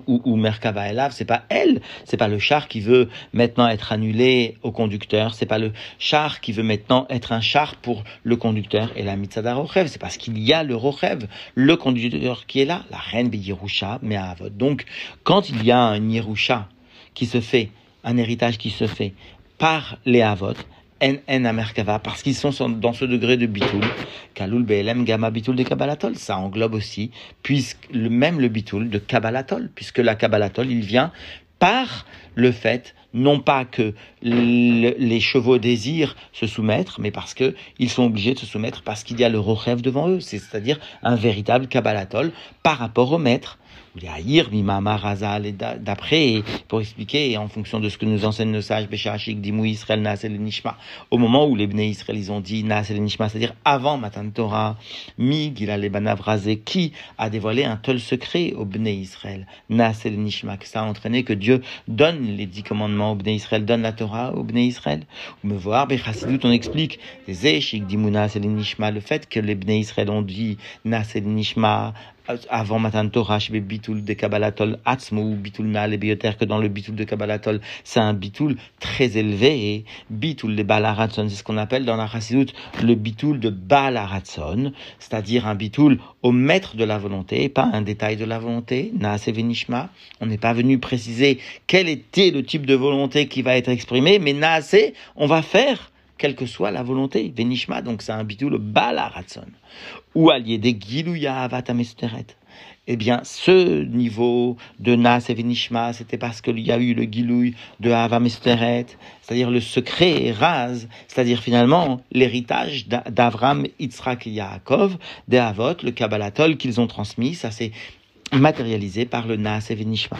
ou, ou, Merkava Elav, c'est pas elle, c'est pas le char qui veut maintenant être annulé au conducteur, c'est pas le char qui veut maintenant être un char pour le conducteur et la Mitzada Rochev, c'est parce qu'il y a le Rochev, le conducteur qui est là, la reine Beyirusha, mais. Donc, quand il y a un Yerusha qui se fait, un héritage qui se fait par les Avot, en Merkava, parce qu'ils sont dans ce degré de bitul. Kalul BLM Gamma bitul de Kabbalatol. Ça englobe aussi, puisque même le bitul de Kabbalatol, puisque la Kabbalatol, il vient par le fait, non pas que les chevaux désirent se soumettre, mais parce que ils sont obligés de se soumettre parce qu'il y a le rochev devant eux, c'est-à-dire un véritable kabbalatol par rapport au maître d'après, pour expliquer, en fonction de ce que nous enseignent nos sages, Beshachik, Dimou Israël, Nasel Nishma, au moment où les Bnei Israël, ils ont dit Nasel Nishma, c'est-à-dire avant Matan Torah, Mi Gilal Razé, qui a dévoilé un tel secret au Bnei Israël, Nasel Nishma, que ça a entraîné que Dieu donne les dix commandements au Bnei Israël, donne la Torah au Bnei Israël? Ou me voir, Bechasidut, on explique, Zeshik, Dimou Nasel Nishma, le fait que les Bnei Israël ont dit Nasel Nishma, avant Matan Torah, Bitul de Kabbalatol Atzmo ou Naal Bioter, que dans le Bitul de Kabbalatol, c'est un Bitul très élevé. Et Bitul de Balaratson, c'est ce qu'on appelle dans la Chassidut le Bitul de Balaratson, c'est-à-dire un Bitul au maître de la volonté, pas un détail de la volonté, Naase Venishma. On n'est pas venu préciser quel était le type de volonté qui va être exprimé, mais Naase, on va faire quelle que soit la volonté. Venishma, donc c'est un bitul balaratson. Ou allié des gilouya avatamesteret. Eh bien, ce niveau de Nas et Venishma, c'était parce qu'il y a eu le gilouy de Avamesteret, c'est-à-dire le secret rase, c'est-à-dire finalement l'héritage d'Avram, Yitzhak et Yaakov, des Avot, le Kabbalatol qu'ils ont transmis, ça s'est matérialisé par le Nas et Venishma.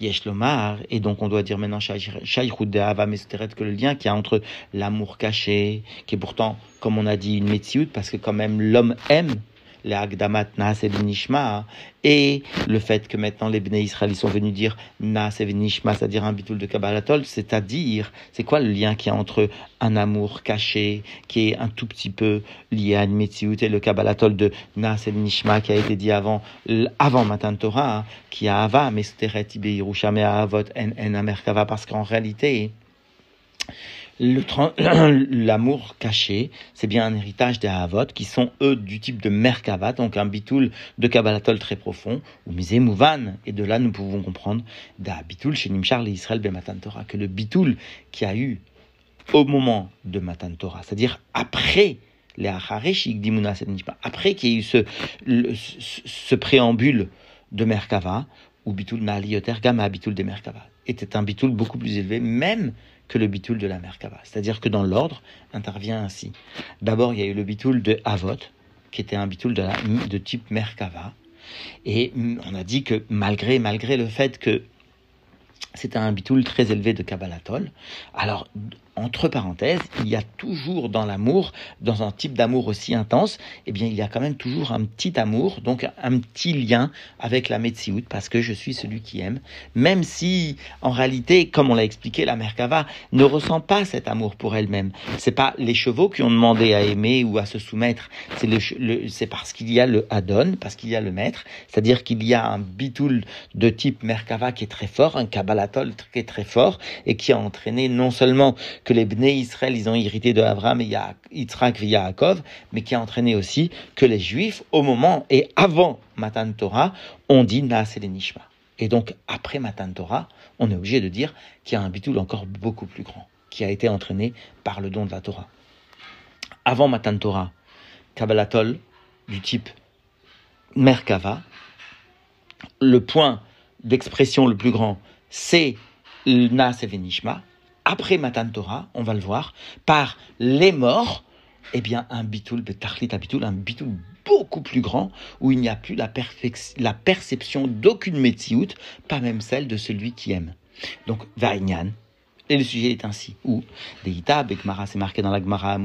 Yeshlomar, et donc on doit dire maintenant Ava que le lien qu'il y a entre l'amour caché, qui est pourtant, comme on a dit, une métioute, parce que quand même l'homme aime les Agdamat Nas et Nishma, et le fait que maintenant les Bnei Israël sont venus dire Nas et Nishma, c'est-à-dire un bitul de Kabbalatol, c'est-à-dire, c'est quoi le lien qu'il y a entre un amour caché, qui est un tout petit peu lié à une et le Kabbalatol de Nas et Nishma, qui a été dit avant, avant Matan Torah, hein, qui a Ava, mais Steret Ibe Avot En En Amerkava, parce qu'en réalité, L'amour caché, c'est bien un héritage des Havot qui sont eux du type de Merkava, donc un bitoul de Kabbalatol très profond, ou Mouvan. Et de là, nous pouvons comprendre da bitoul chez Nimchar et Israël Matan Torah, que le bitoul qui a eu au moment de Matan Torah, c'est-à-dire après les après qu'il y ait eu ce, préambule de Merkava, ou Bitoul Na'alioter Gama Bitoul des Merkava, était un Bitoul beaucoup plus élevé, même que le Bitoul de la Merkava. C'est-à-dire que dans l'ordre intervient ainsi. D'abord, il y a eu le Bitoul de Avot, qui était un Bitoul de, type Merkava. Et on a dit que malgré, malgré le fait que c'était un bitoul très élevé de Kabbalatol. Alors, entre parenthèses, il y a toujours dans l'amour, dans un type d'amour aussi intense, eh bien, il y a quand même toujours un petit amour, donc un petit lien avec la Metsiout, parce que je suis celui qui aime, même si, en réalité, comme on l'a expliqué, la Merkava ne ressent pas cet amour pour elle-même. C'est pas les chevaux qui ont demandé à aimer ou à se soumettre, c'est le, c'est parce qu'il y a le Adon, parce qu'il y a le maître, c'est-à-dire qu'il y a un bitoul de type Merkava qui est très fort, un Kabbalatol qui est très fort, et qui a entraîné non seulement que les Bnei Israël, ils ont hérité de Abraham et Yitzhak et Yaakov, mais qui a entraîné aussi que les Juifs, au moment et avant Matan Torah, ont dit Naas et Nishma. Et donc, après Matan Torah, on est obligé de dire qu'il y a un bitoul encore beaucoup plus grand, qui a été entraîné par le don de la Torah. Avant Matan Torah, Kabbalatol, du type Merkava, le point d'expression le plus grand, c'est Naas et Nishma, après Matan Torah, on va le voir, par les morts, eh bien, un bitoul, un bitoul, un bitoul beaucoup plus grand, où il n'y a plus la, perception d'aucune métiout, pas même celle de celui qui aime. Donc, Vaignan, et le sujet est ainsi. Où Deïta, Bekmara, c'est marqué dans la Gemara,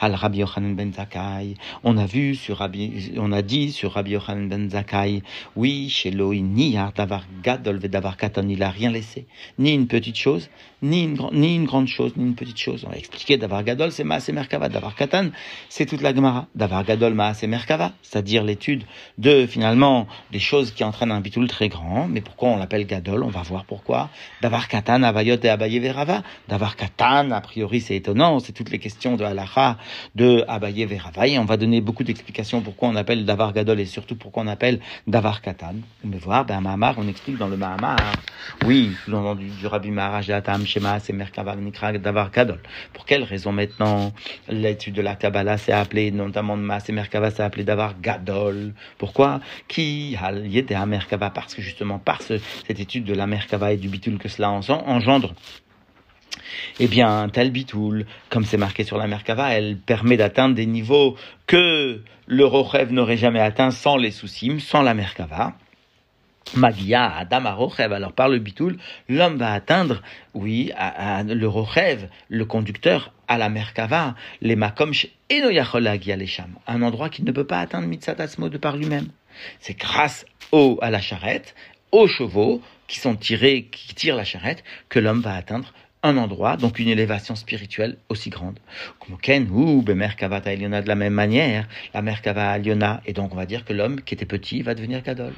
al Rabbi Yochanan ben Zakai. On a vu sur Rabbi, on a dit sur Rabbi Yochanan ben Zakai, oui, chez Loi, ni Davar Gadol, Davar Katan, il a rien laissé. Ni une petite chose, ni une, ni une grande chose, ni une petite chose. On va expliquer Davar Gadol, c'est Maase Merkava. Davar Katan, c'est toute la Gemara. Davar Gadol, Maase Merkava. C'est-à-dire l'étude de, finalement, des choses qui entraînent un bitoul très grand. Mais pourquoi on l'appelle Gadol? On va voir pourquoi. Davar Katan, Avayot et Abaye Verava. D'avoir Katan, a priori c'est étonnant, c'est toutes les questions de Halacha, de Abaye Verava. Et on va donner beaucoup d'explications pourquoi on appelle Davar Gadol et surtout pourquoi on appelle Davar Katan. Vous voir, ben Mahamar, on explique dans le Mahamar, oui, sous-entendu du Rabbi Maharaj Atam Shema, c'est Merkava Nikra Davar Gadol. Pour quelle raison maintenant l'étude de la Kabbalah s'est appelée, notamment de Maas et Merkava s'est appelé Davar Gadol? Pourquoi? Qui à Merkava Parce que justement, par cette étude de la Merkava et du Bitul que cela engendre, eh bien, tel bitoul, comme c'est marqué sur la Merkava, elle permet d'atteindre des niveaux que le Rochev n'aurait jamais atteint sans les soucis, sans la Merkava. Magia, Adam Rochev. Alors par le bitoul, l'homme va atteindre, oui, le Rochev, le conducteur, à la Merkava, les Makom un endroit qu'il ne peut pas atteindre Mitzatasmo de par lui-même. C'est grâce au, à la charrette, aux chevaux qui sont tirés, qui tirent la charrette, que l'homme va atteindre un endroit, donc une élévation spirituelle aussi grande. Comme Ken ou Bemerkava Eliona de la même manière, la Merkava Eliona, et donc on va dire que l'homme qui était petit va devenir Gadol.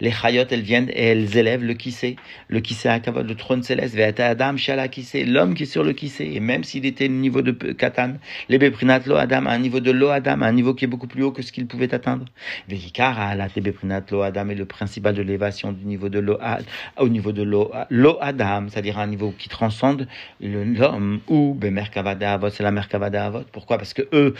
Les Chayot, elles viennent et elles élèvent le kissé. Le kissé à Kavod, le trône céleste, Adam, Shala kissé, l'homme qui est sur le kissé. Et même s'il était au niveau de Katan, les Beprinat Lo Adam, un niveau de Lo Adam, un niveau qui est beaucoup plus haut que ce qu'il pouvait atteindre. Vehikar, la Beprinat Lo Adam est le principal de l'élévation du niveau de Lo, au niveau de Lo, Adam, c'est-à-dire un niveau qui transcende l'homme, ou Bemerkava Avot, c'est la Merkava Avot. Pourquoi? Parce que eux,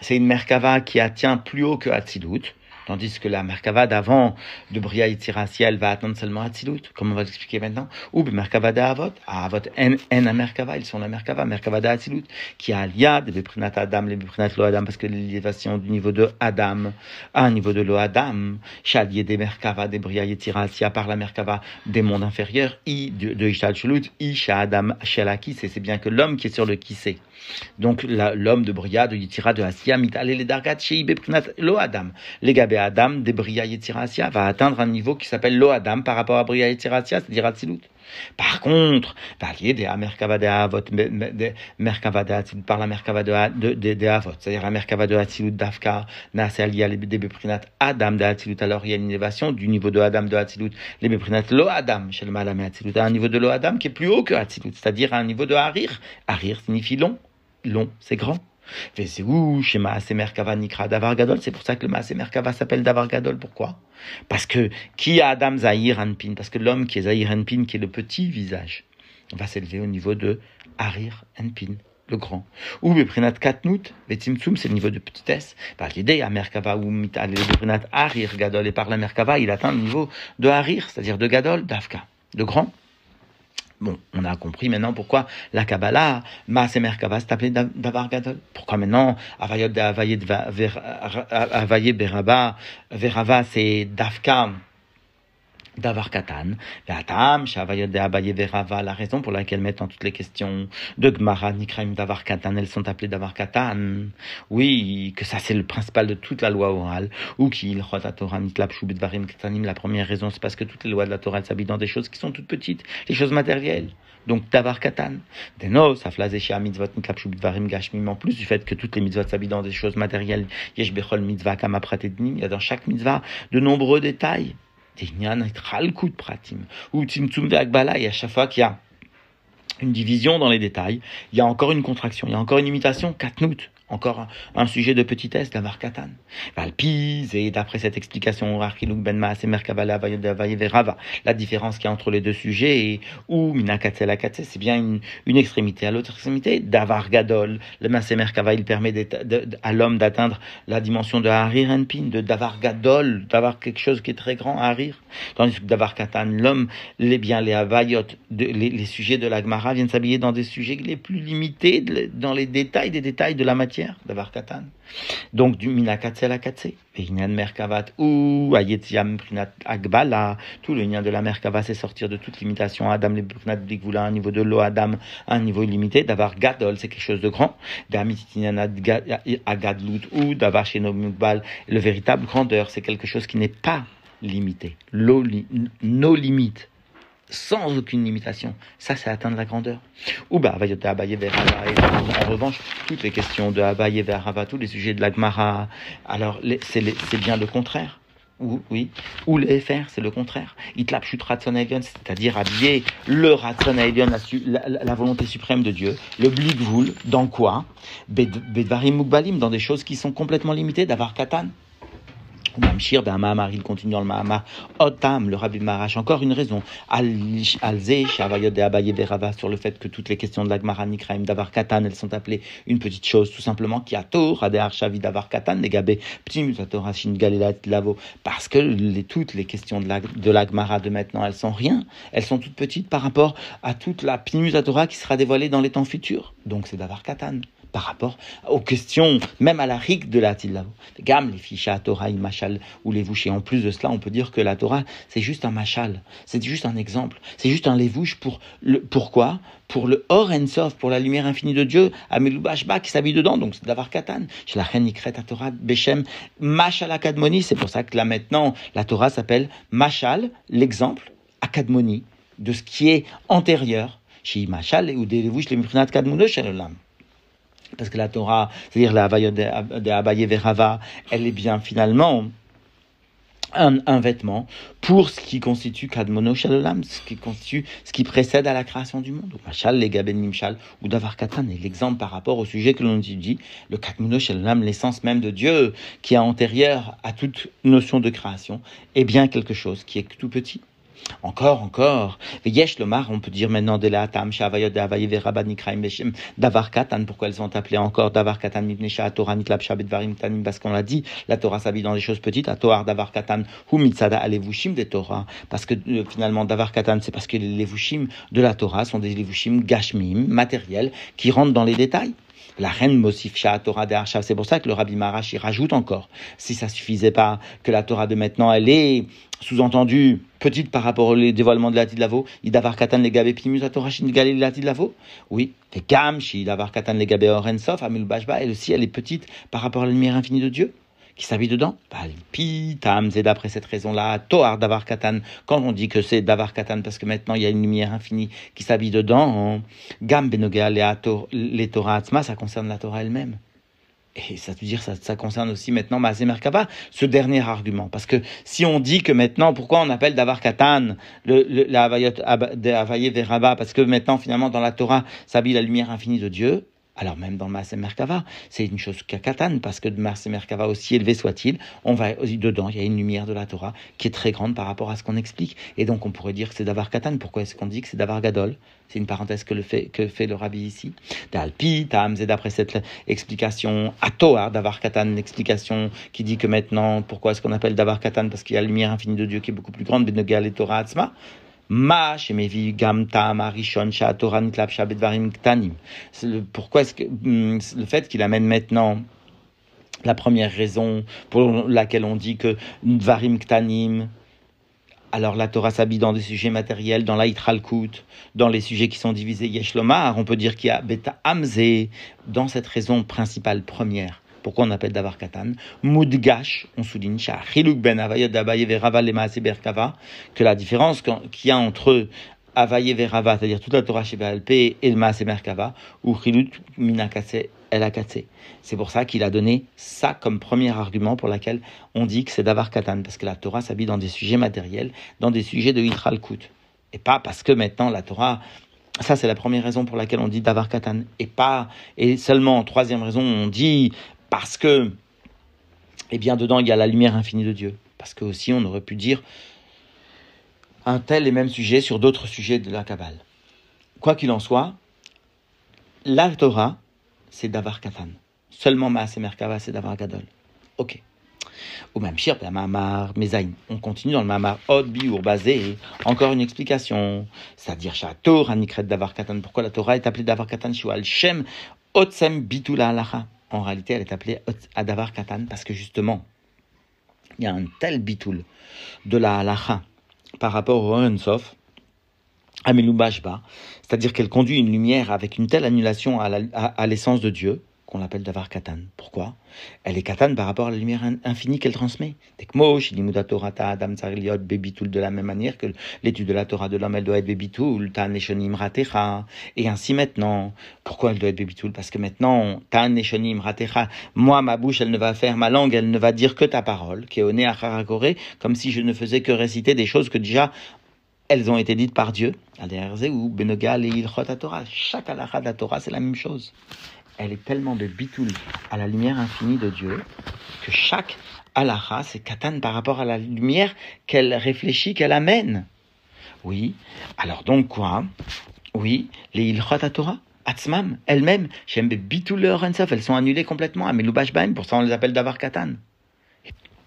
c'est une Merkava qui atteint plus haut que Hatzilut. Tandis que la Merkava d'avant de Bria Yitzirasi, elle va attendre seulement Hatzilut, comme on va l'expliquer maintenant? Ou Merkava d'Avot, Avot en, en Merkava, ils sont la Merkava, Merkava d'Hatzilut, qui a Aliad, Beprinat Adam, les Beprinat Lo Adam, parce que l'élévation du niveau de Adam à un niveau de Lo Adam, des Merkava, des Bria à part la Merkava des mondes inférieurs, I de, de Ishad Shulut, Isha Adam Shalaki, c'est bien que l'homme qui est sur le Kissé. Donc l'homme de Bria, de Yitira, de Asiya, Mitale, les Dargat, Lo Adam, les Gabe Adam, des Bria Yetzirasia, va atteindre un niveau qui s'appelle Lo Adam par rapport à Bria Yetzirasia, c'est-à-dire Atzilut. Par contre, par la Merkava de Avot, par la Merkava de, Avot, c'est-à-dire la Merkava de Hatzilut d'Afka, Nasa lié les Beprinat Adam de Hatzilut, alors il y a une élévation du niveau de Adam de Hatzilut, les Beprinat Lo Adam, chez le Malam Hatzilut, à un niveau de Lo Adam qui est plus haut que Hatzilut, c'est-à-dire un niveau de Harir. Harir signifie long, long, c'est grand. C'est pour ça que le Maasemer Kava s'appelle Davar Gadol. Pourquoi? Parce que qui a Adam Zahir Anpin Parce que l'homme qui est Zahir Anpin, qui est le petit visage, va s'élever au niveau de Harir Anpin le grand. Ou Beprinat Katnut, Vetimtsum, c'est le niveau de petitesse. Par l'idée, à Merkava ou Beprinat Harir Gadol, et par la Merkava, il atteint le niveau de Harir, c'est-à-dire de Gadol, d'Afka, de grand. Bon, on a compris maintenant pourquoi la Kabbalah, Maase Merkava, s'est appelée Davar Gadol. Pourquoi maintenant, Avayot Avaye Beraba, Verava, c'est Davka, Davar Katan, la raison pour laquelle maintenant toutes les questions de Gmara, Nikraim, Davar Katan, elles sont appelées Davar Katan. Oui, que ça c'est le principal de toute la loi orale. Ou qu'il Torah, la première raison c'est parce que toutes les lois de la Torah s'habillent dans des choses qui sont toutes petites, les choses matérielles. Donc Davar Katan. Deno, Saflazeshia mitzvot niklapshu Bedvarim Gashmim, en plus du fait que toutes les mitzvot s'habillent dans des choses matérielles, Yesh Bechol mitzvah kama il y a dans chaque mitzvah de nombreux détails. Ou Tzimtzum Ve'agbala, et à chaque fois qu'il y a une division dans les détails, il y a encore une contraction, il y a encore une imitation, Katnout. Encore un sujet de petitesse, d'avoir katan. Valpise, et d'après cette explication, ben la différence qu'il y a entre les deux sujets, et ou minakatse c'est bien une, extrémité à l'autre extrémité, d'avar gadol, le merkava, il permet à l'homme d'atteindre la dimension de harir enpin, de d'avar gadol, d'avoir quelque chose qui est très grand, harir. Tandis que d'avar katan, l'homme, les biens, les havayot, les, sujets de l'agmara viennent s'habiller dans des sujets les plus limités, dans les détails des détails de la matière d'avoir katan. Donc du minakatse la katse, merkavat ou ayetiam prinat agbala, tout le lien de la merkava c'est sortir de toute limitation. Adam le prinat blikvula, un niveau de l'eau, Adam, un niveau illimité. D'avoir gadol, c'est quelque chose de grand. agadlut ou chez le véritable grandeur, c'est quelque chose qui n'est pas limité. Nos limites sans aucune limitation. Ça, c'est atteindre la grandeur. Ou bah, en revanche, toutes les questions de Abaye vers tous les sujets de la Gemara, alors c'est bien le contraire. Ou, oui, ou les faire, c'est le contraire. Itlap c'est-à-dire habiller le Ratson la, la, volonté suprême de Dieu, le Blikvul, dans quoi? Bedvarim Mukbalim, dans des choses qui sont complètement limitées, d'avoir Katan. Mamshir, Mahamar, il continue dans le Mahamar. Otam, le Rabbi Marash, encore une raison. Alze, Shavayot de Abaye Verava, sur le fait que toutes les questions de la Gemara Nikraim d'Avar Katan, elles sont appelées une petite chose, tout simplement, qui a tort, Adéar Shavi d'Avar Katan, Negabe, Ptimusator Hashin Galilat Lavo, parce que les, toutes les questions de la, de de maintenant, elles sont rien. Elles sont toutes petites par rapport à toute la Ptimusatora qui sera dévoilée dans les temps futurs. Donc c'est d'Avar Katan par rapport aux questions, même à la rik de la Tilavo. Gamme, les fiches à Torah, il machal ou les vouches. Et en plus de cela, on peut dire que la Torah, c'est juste un machal. C'est juste un exemple. C'est juste un lévouche pour le, pourquoi? Pour le Or Ensof, pour la lumière infinie de Dieu, Amelubashba qui s'habille dedans, donc c'est d'avoir Katan. Chez la reine Nikret à Torah, Bechem, Machal Akadmoni, c'est pour ça que là maintenant, la Torah s'appelle Machal, l'exemple, Akadmoni, de ce qui est antérieur. Chez Machal, ou des lévouches, les Mifrinat Kadmono, chez parce que la Torah, c'est-à-dire la Havaya de Abaye Verava, elle est bien finalement un, vêtement pour ce qui constitue Kadmono Shalolam, ce qui constitue, ce qui précède à la création du monde. Machal, les Gaben ou Davar Katan est l'exemple par rapport au sujet que l'on dit, le Kadmono Shalolam, l'essence même de Dieu, qui est antérieure à toute notion de création, est bien quelque chose qui est tout petit. Encore, encore. Yesh Lomar, on peut dire maintenant de la Tam, Shavayot, Davaye, Verabani, Kraim, Davar Katan, pourquoi elles sont appelées encore Davar Katan, Nipnesha, Torah, Nitlab, Shabet, Varim, Tanim, parce qu'on l'a dit, la Torah s'habille dans des choses petites, à Torah, Davar Katan, Hu Mitzada, Alevushim des Torah, parce que euh, finalement, Davar Katan, c'est parce que les Levushim de la Torah sont des Levushim Gashmim, matériels, qui rentrent dans les détails. La reine Mosif Torah de C'est pour ça que le Rabbi Marash y rajoute encore. Si ça suffisait pas, que la Torah de maintenant, elle est sous-entendu petite par rapport au dévoilement de la Tidlavo, Idavar Katan le Gabe Pimus Torah Galil la Tidlavo Oui, les Gam, Idavar Katan le Gabe Orensof, Amil Bashba, elle aussi, elle est petite par rapport à la lumière infinie de Dieu. Qui s'habille dedans. D'après cette raison-là, Toar Davar Katan, quand on dit que c'est Davar Katan, parce que maintenant il y a une lumière infinie qui s'habille dedans, Gam Benoga les Torah Atzma, ça concerne la Torah elle-même. Et ça veut dire ça, ça concerne aussi maintenant Maasé ce dernier argument. Parce que si on dit que maintenant, pourquoi on appelle Davar Katan le, le, la Parce que maintenant, finalement, dans la Torah s'habille la lumière infinie de Dieu. Alors même dans Maasé Merkava, c'est une chose Katan, parce que de Maasé Merkava, aussi élevé soit-il, on va dedans, il y a une lumière de la Torah qui est très grande par rapport à ce qu'on explique. Et donc on pourrait dire que c'est Davar Katan. Pourquoi est-ce qu'on dit que c'est Davar Gadol? C'est une parenthèse que, le fait, que fait le rabbi ici. D'Alpi, et d'après cette explication, Atoar, Davar Katan, explication qui dit que maintenant, pourquoi est-ce qu'on appelle Davar Katan Parce qu'il y a la lumière infinie de Dieu qui est beaucoup plus grande, Benegal et Torah Atzma. Ma gam Pourquoi est-ce que hmm, le fait qu'il amène maintenant la première raison pour laquelle on dit que varim ktanim, alors la Torah s'habille dans des sujets matériels, dans l'Aïtralkut, dans les sujets qui sont divisés Yeshlomar, on peut dire qu'il y a Beta dans cette raison principale première. Pourquoi on appelle Davar Katan? Moudgash, on souligne ben que la différence qu'il y a entre Avaye Verava, c'est-à-dire toute la Torah chez et le Maase Merkava, ou Chiluk Minakase El Akatse. C'est pour ça qu'il a donné ça comme premier argument pour lequel on dit que c'est Davar Katan, parce que la Torah s'habille dans des sujets matériels, dans des sujets de Yitral Kut. Et pas parce que maintenant la Torah ça, c'est la première raison pour laquelle on dit Davar Katan. Et pas, et seulement, troisième raison, on dit parce que, eh bien, dedans, il y a la lumière infinie de Dieu. Parce que aussi, on aurait pu dire un tel et même sujet sur d'autres sujets de la Kabbale. Quoi qu'il en soit, la Torah, c'est Davar Katan. Seulement Maas et Merkava, c'est Davar Gadol. Ok. Ou même Shir, Mamar, Mezaïn. On continue dans le Mamar Od Biur. Encore une explication. C'est-à-dire Torah Nikret Davar Katan. Pourquoi la Torah est appelée Davar Katan? Shual Shem Otsem Bitula Alacha en réalité, elle est appelée Adavar Katan parce que justement, il y a un tel bitoul de la halacha par rapport au Ensof, Bashba, c'est-à-dire qu'elle conduit une lumière avec une telle annulation à l'essence de Dieu, qu'on l'appelle Davar Katan. Pourquoi? Elle est Katan par rapport à la lumière infinie qu'elle transmet. Adam Bebitul, de la même manière que l'étude de la Torah de l'homme, elle doit être Bebitul, Tan Ratecha. Et ainsi maintenant, pourquoi elle doit être Bebitul Parce que maintenant, Tan Ratecha, moi, ma bouche, elle ne va faire, ma langue, elle ne va dire que ta parole, qui est à Harakore, comme si je ne faisais que réciter des choses que déjà elles ont été dites par Dieu. ou Benogal et Torah. Chaque halakha de la Torah, c'est la même chose elle est tellement de bitoul à la lumière infinie de Dieu que chaque halakha, c'est katan par rapport à la lumière qu'elle réfléchit, qu'elle amène. Oui, alors donc quoi? Oui, les ilchot Torah, atzmam, elles-mêmes, j'aime bitoul elles sont annulées complètement à Meloubash pour ça on les appelle davar katan.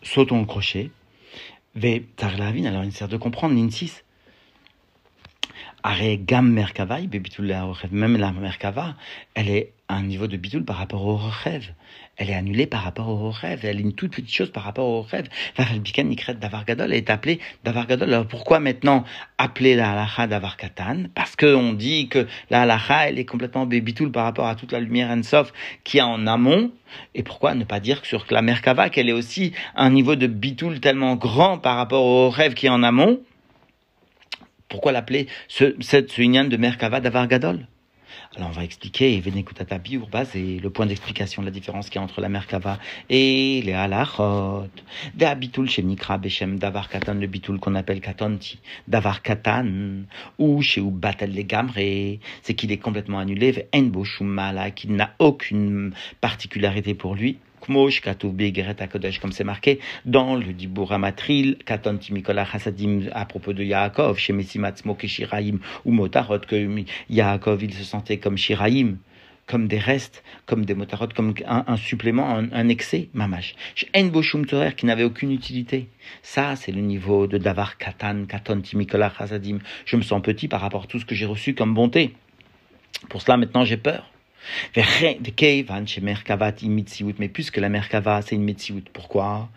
Sautons le crochet. Ve tarlavin, alors il sert de comprendre, l'in6. Même la merkava, elle est un niveau de bitul par rapport au rêve. Elle est annulée par rapport au rêve. Elle est une toute petite chose par rapport au rêve. La Davar Gadol est appelée Davar Gadol. Alors pourquoi maintenant appeler la halacha Davar Katan? Parce qu'on dit que la halacha, elle est complètement bitul par rapport à toute la lumière Ensof qui est en amont. Et pourquoi ne pas dire que sur la Merkava, qu'elle est aussi un niveau de bitul tellement grand par rapport au rêve qui est en amont? Pourquoi l'appeler ce, cette de Merkava d'Avar Gadol alors on va expliquer, Venekutata c'est le point d'explication de la différence qu'il y a entre la Merkava et les Halachot. De Abitul Shemnikra Beshem Davar Katan, le Bitul qu'on appelle Katanti, Davar Katan, ou chez Batel le Gamre, c'est qu'il est complètement annulé, qu'il n'a aucune particularité pour lui, comme c'est marqué dans le Dibur Amatril, Katon Timikola Hasadim à propos de Yaakov, chez Messimatzmo Shiraim ou Motarot, que Yaakov il se sentait comme Shiraim comme des restes, comme des motarot, comme un, supplément, un, excès, mamash. En Boshum Torer qui n'avait aucune utilité. Ça, c'est le niveau de Davar Katan, Katon Timikola Hasadim. Je me sens petit par rapport à tout ce que j'ai reçu comme bonté. Pour cela, maintenant, j'ai peur. Mais puisque la Merkava, c'est une Metsiout, pourquoi?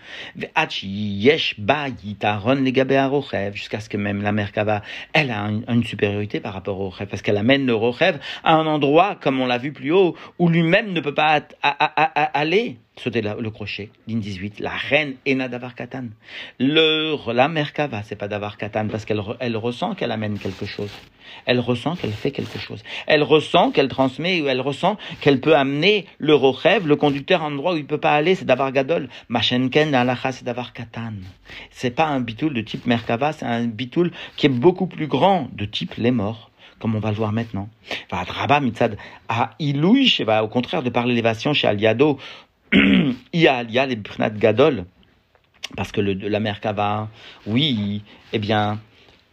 Jusqu'à ce que même la Merkava, elle a une, supériorité par rapport au rêve, parce qu'elle amène le rêve à un endroit, comme on l'a vu plus haut, où lui-même ne peut pas aller. sauter le crochet, ligne 18, la reine Ena Davar Katan. Le, la Merkava, c'est pas Davar Katan parce qu'elle elle ressent qu'elle amène quelque chose. Elle ressent qu'elle fait quelque chose. Elle ressent qu'elle transmet ou elle ressent qu'elle peut amener le Rochev, le conducteur, à un endroit où il peut pas aller, c'est Davar Gadol. Machenken Alacha, c'est Davar Katan. C'est pas un bitoul de type Merkava, c'est un bitoul qui est beaucoup plus grand, de type les morts comme on va le voir maintenant. Va mitzad à Ilouich, va au contraire de par l'élévation chez Aliado, il Alia les Gadol, parce que la Merkava, oui, eh bien,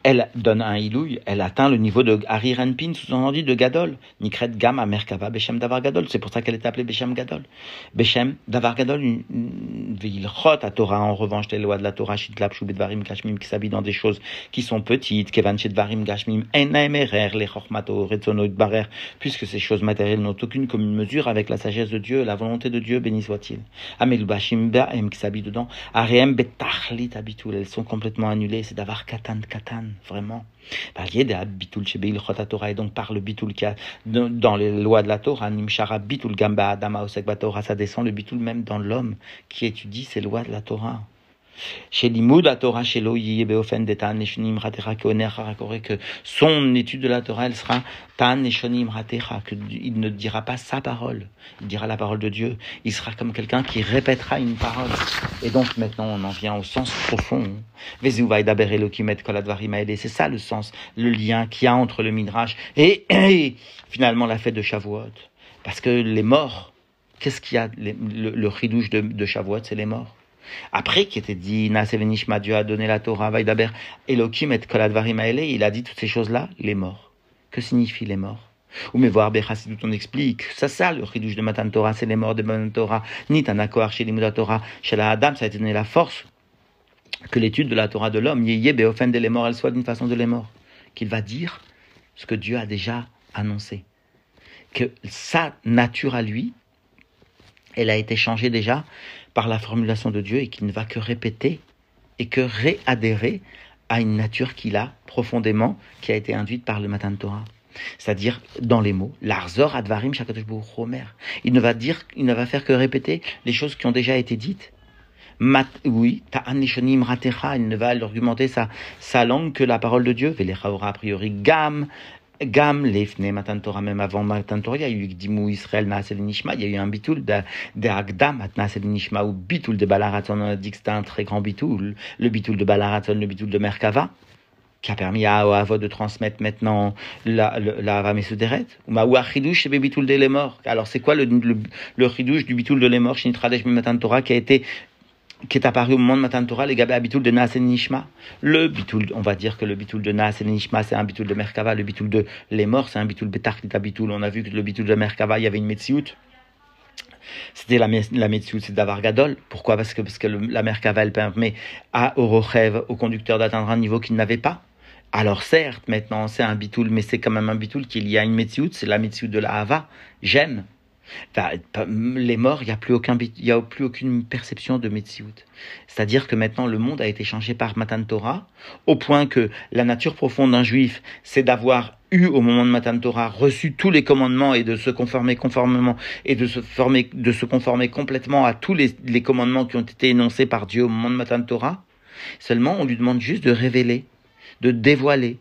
elle donne un ilouille, elle atteint le niveau de Harry Renpin, sous-entendu de Gadol. Nikret Gama Merkava Beshem Davar Gadol. C'est pour ça qu'elle est appelée Beshem Gadol. Beshem Davar Gadol, Vilchot à Torah, en revanche, les lois de la Torah, Shitlap, Shubedvarim, Kashmim, qui s'habillent dans des choses qui sont petites, Kevan Shedvarim, Kashmim, Enaemerer, les Chochmato, Retzono, Barer, puisque ces choses matérielles n'ont aucune commune mesure avec la sagesse de Dieu, la volonté de Dieu, béni soit-il. Amel Bashim, Baem, qui s'habillent dedans, Ariem, Betachlit, Abitul, elles sont complètement annulées, c'est Davar Katan, Katan vraiment. Et donc par le bitul dans les lois de la Torah, nimshara bitul gamba adama osek Torah, ça descend le bitul même dans l'homme qui étudie ces lois de la Torah. Que son étude de la Torah, elle sera qu'il ne dira pas sa parole, il dira la parole de Dieu. Il sera comme quelqu'un qui répétera une parole. Et donc, maintenant, on en vient au sens profond. C'est ça le sens, le lien qu'il y a entre le Midrash et, finalement la fête de Shavuot. Parce que les morts, qu'est-ce qu'il y a, le, le, ridouche de, de Shavuot, c'est les morts. Après, qui était dit, Nasevenishma, Dieu a donné la Torah, Vaidaber, Elohim et il a dit toutes ces choses-là, les morts. Que signifient les morts? Ou mais voir Bechassidut, on explique, ça ça le ridouche de Matan Torah, c'est les morts de Matan Torah, ni Tanakoar chez les Torah, chez la Adam, ça a été donné la force que l'étude de la Torah de l'homme, Yeye Beofen de les morts, elle soit d'une façon de les morts, qu'il va dire ce que Dieu a déjà annoncé. Que sa nature à lui, elle a été changée déjà par la formulation de Dieu et qui ne va que répéter et que réadhérer à une nature qu'il a profondément, qui a été induite par le matin de Torah. C'est-à-dire, dans les mots, l'arzor advarim romer. Il ne va dire, il ne va faire que répéter les choses qui ont déjà été dites. Mat, oui, ta'anishonim ratecha, il ne va argumenter sa, sa langue que la parole de Dieu. Velechaora a priori gam, Gam, Lefne, Matan Torah, même avant Matan Torah, il y a eu Dimou Israël, Naasel Nishma, il y a eu un bitoul de, Agdam, Naasel Nishma, ou bitoul de Balaraton, on a dit que c'était un très grand bitoul, le bitoul de Balaraton, le bitoul de Merkava, qui a permis à Ava de transmettre maintenant la, la, la Mesuderet, ou à Chidouche, c'est bitoul de les morts. Alors c'est quoi le, le, le du bitoul de Matan Torah, qui a été qui est apparu au moment de Matan Torah, les Gabé Bitoul de Naas Nishma. Le Bitoul, on va dire que le Bitoul de Naas Nishma, c'est un Bitoul de Merkava. Le Bitoul de Les Morts, c'est un Bitoul Betartita Bitoul. On a vu que le Bitoul de Merkava, il y avait une Metsiout. C'était la, la Metsiout, c'est d'avoir Gadol. Pourquoi? Parce que, parce que la Merkava, elle permet à Orochev, au conducteur, d'atteindre un niveau qu'il n'avait pas. Alors certes, maintenant c'est un bitoul, mais c'est quand même un bitoul qu'il y a une Metsiout, c'est la Metsiout de la Hava. J'aime, les morts, il n'y a, plus a plus aucune perception de Metsiout. C'est-à-dire que maintenant, le monde a été changé par Matan Torah, au point que la nature profonde d'un juif, c'est d'avoir eu, au moment de Matan Torah, reçu tous les commandements et de se conformer conformément, et de se, former, de se conformer complètement à tous les, les commandements qui ont été énoncés par Dieu au moment de Matan Torah. Seulement, on lui demande juste de révéler, de dévoiler,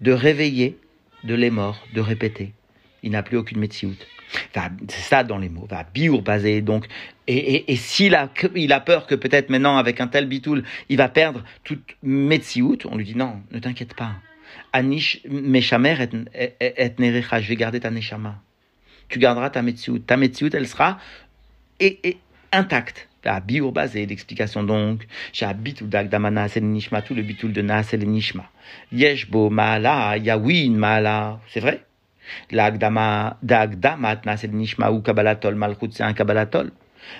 de réveiller de les morts, de répéter. Il n'a plus aucune Metsiout c'est ça dans les mots, va biour donc. Et, et, s'il a, il a peur que peut-être maintenant avec un tel bitoul, il va perdre toute Metsiout, on lui dit non, ne t'inquiète pas. Anish meshamer et, nerecha, je vais garder ta neshama. Tu garderas ta Metsiout. Ta Metsiout, elle sera et, et intacte. La biour basé, l'explication donc. J'ai bitul d'agdamana nishma, tout le bitoul de naasel nishma. Yeshbo maala, yawin maala. C'est vrai? L'agdama, d'agdamat nasel nishmaou kabbalatol malchut, c'est un kabbalatol.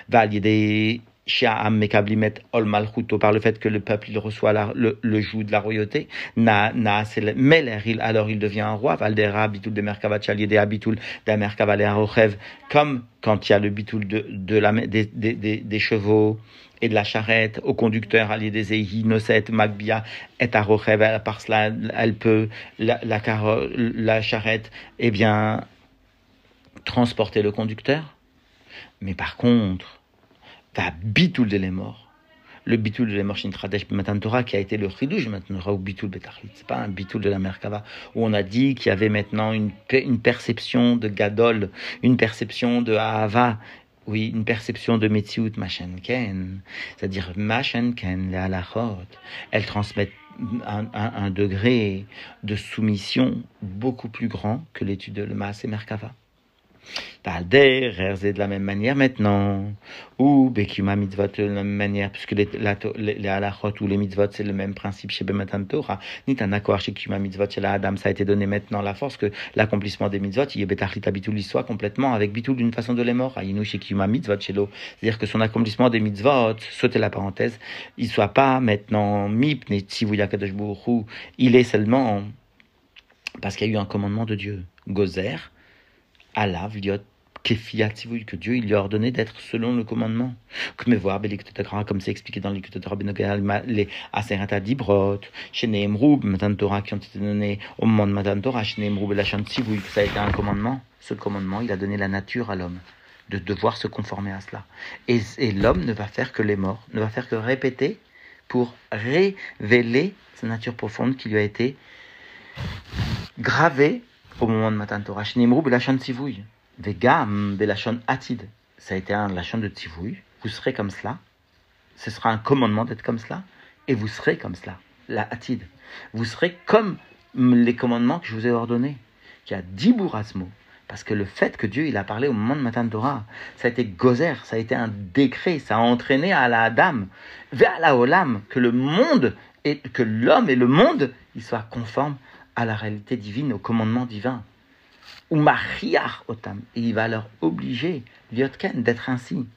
Validé Sha'am mekablimet ol malchuto par le fait que le peuple il reçoit la, le, le joug de la royauté. Na, na, c'est Meler, il, alors il devient un roi. Valdera, bitul de merkavat chaliede habitul de merkavale arochev. Comme quand il y a le bitul de, de la, des, des, des chevaux et de la charrette au conducteur, des Noset, Magbia, et à par cela, elle peut, la, la, charrette, eh bien, transporter le conducteur. Mais par contre, va bitul de les morts. Le bitul de les morts Shintradesh Torah qui a été le chidouj maintenant au bitul betachlit. C'est pas un bitul de la Merkava où on a dit qu'il y avait maintenant une, une perception de gadol, une perception de ahava, oui, une perception de Metsiout Machenken, c'est-à-dire Machenken, les halachot, elles transmettent un, un, un, degré de soumission beaucoup plus grand que l'étude de Maas et Merkava. Talder, de la même manière maintenant, ou Bekima mitzvot de la même manière, puisque les, la, les, les halachot ou les mitzvot, c'est le même principe chez Bematan Torah. Ni Tanakor chez mitzvot chez la Adam, ça a été donné maintenant la force que l'accomplissement des mitzvot, il a Betachlit Abitul soit complètement avec Bitul d'une façon de les morts. Ayinu chez mitzvot chez. C'est-à-dire que son accomplissement des mitzvot, sautez la parenthèse, il soit pas maintenant mip, ne tsivuya kadosh il est seulement parce qu'il y a eu un commandement de Dieu. Gozer, Allah, que Dieu il lui a ordonné d'être selon le commandement. Comme voir, comme c'est expliqué dans les Aserata d'Ibrot, chez Nehemroub, Matan Torah, qui ont été donnés au moment de Matan Torah, chez Nehemroub et la Chantivouille, que ça a été un commandement. Ce commandement, il a donné la nature à l'homme de devoir se conformer à cela. Et, et l'homme ne va faire que les morts, ne va faire que répéter pour révéler sa nature profonde qui lui a été gravée au moment de Matan Torah. Et la Chantivouille. Vegam belachon atid. Ça a été un lachon de tivouille. Vous serez comme cela. Ce sera un commandement d'être comme cela. Et vous serez comme cela. La atid. Vous serez comme les commandements que je vous ai ordonnés. Qui a dix bourrasmo. Parce que le fait que Dieu il a parlé au moment de Matan Torah, ça a été gozer, ça a été un décret, ça a entraîné à la Adam, vers la Olam, que le monde, et que l'homme et le monde, ils soient conformes à la réalité divine, au commandement divin ou otam. Et il va leur obliger, d'être ainsi.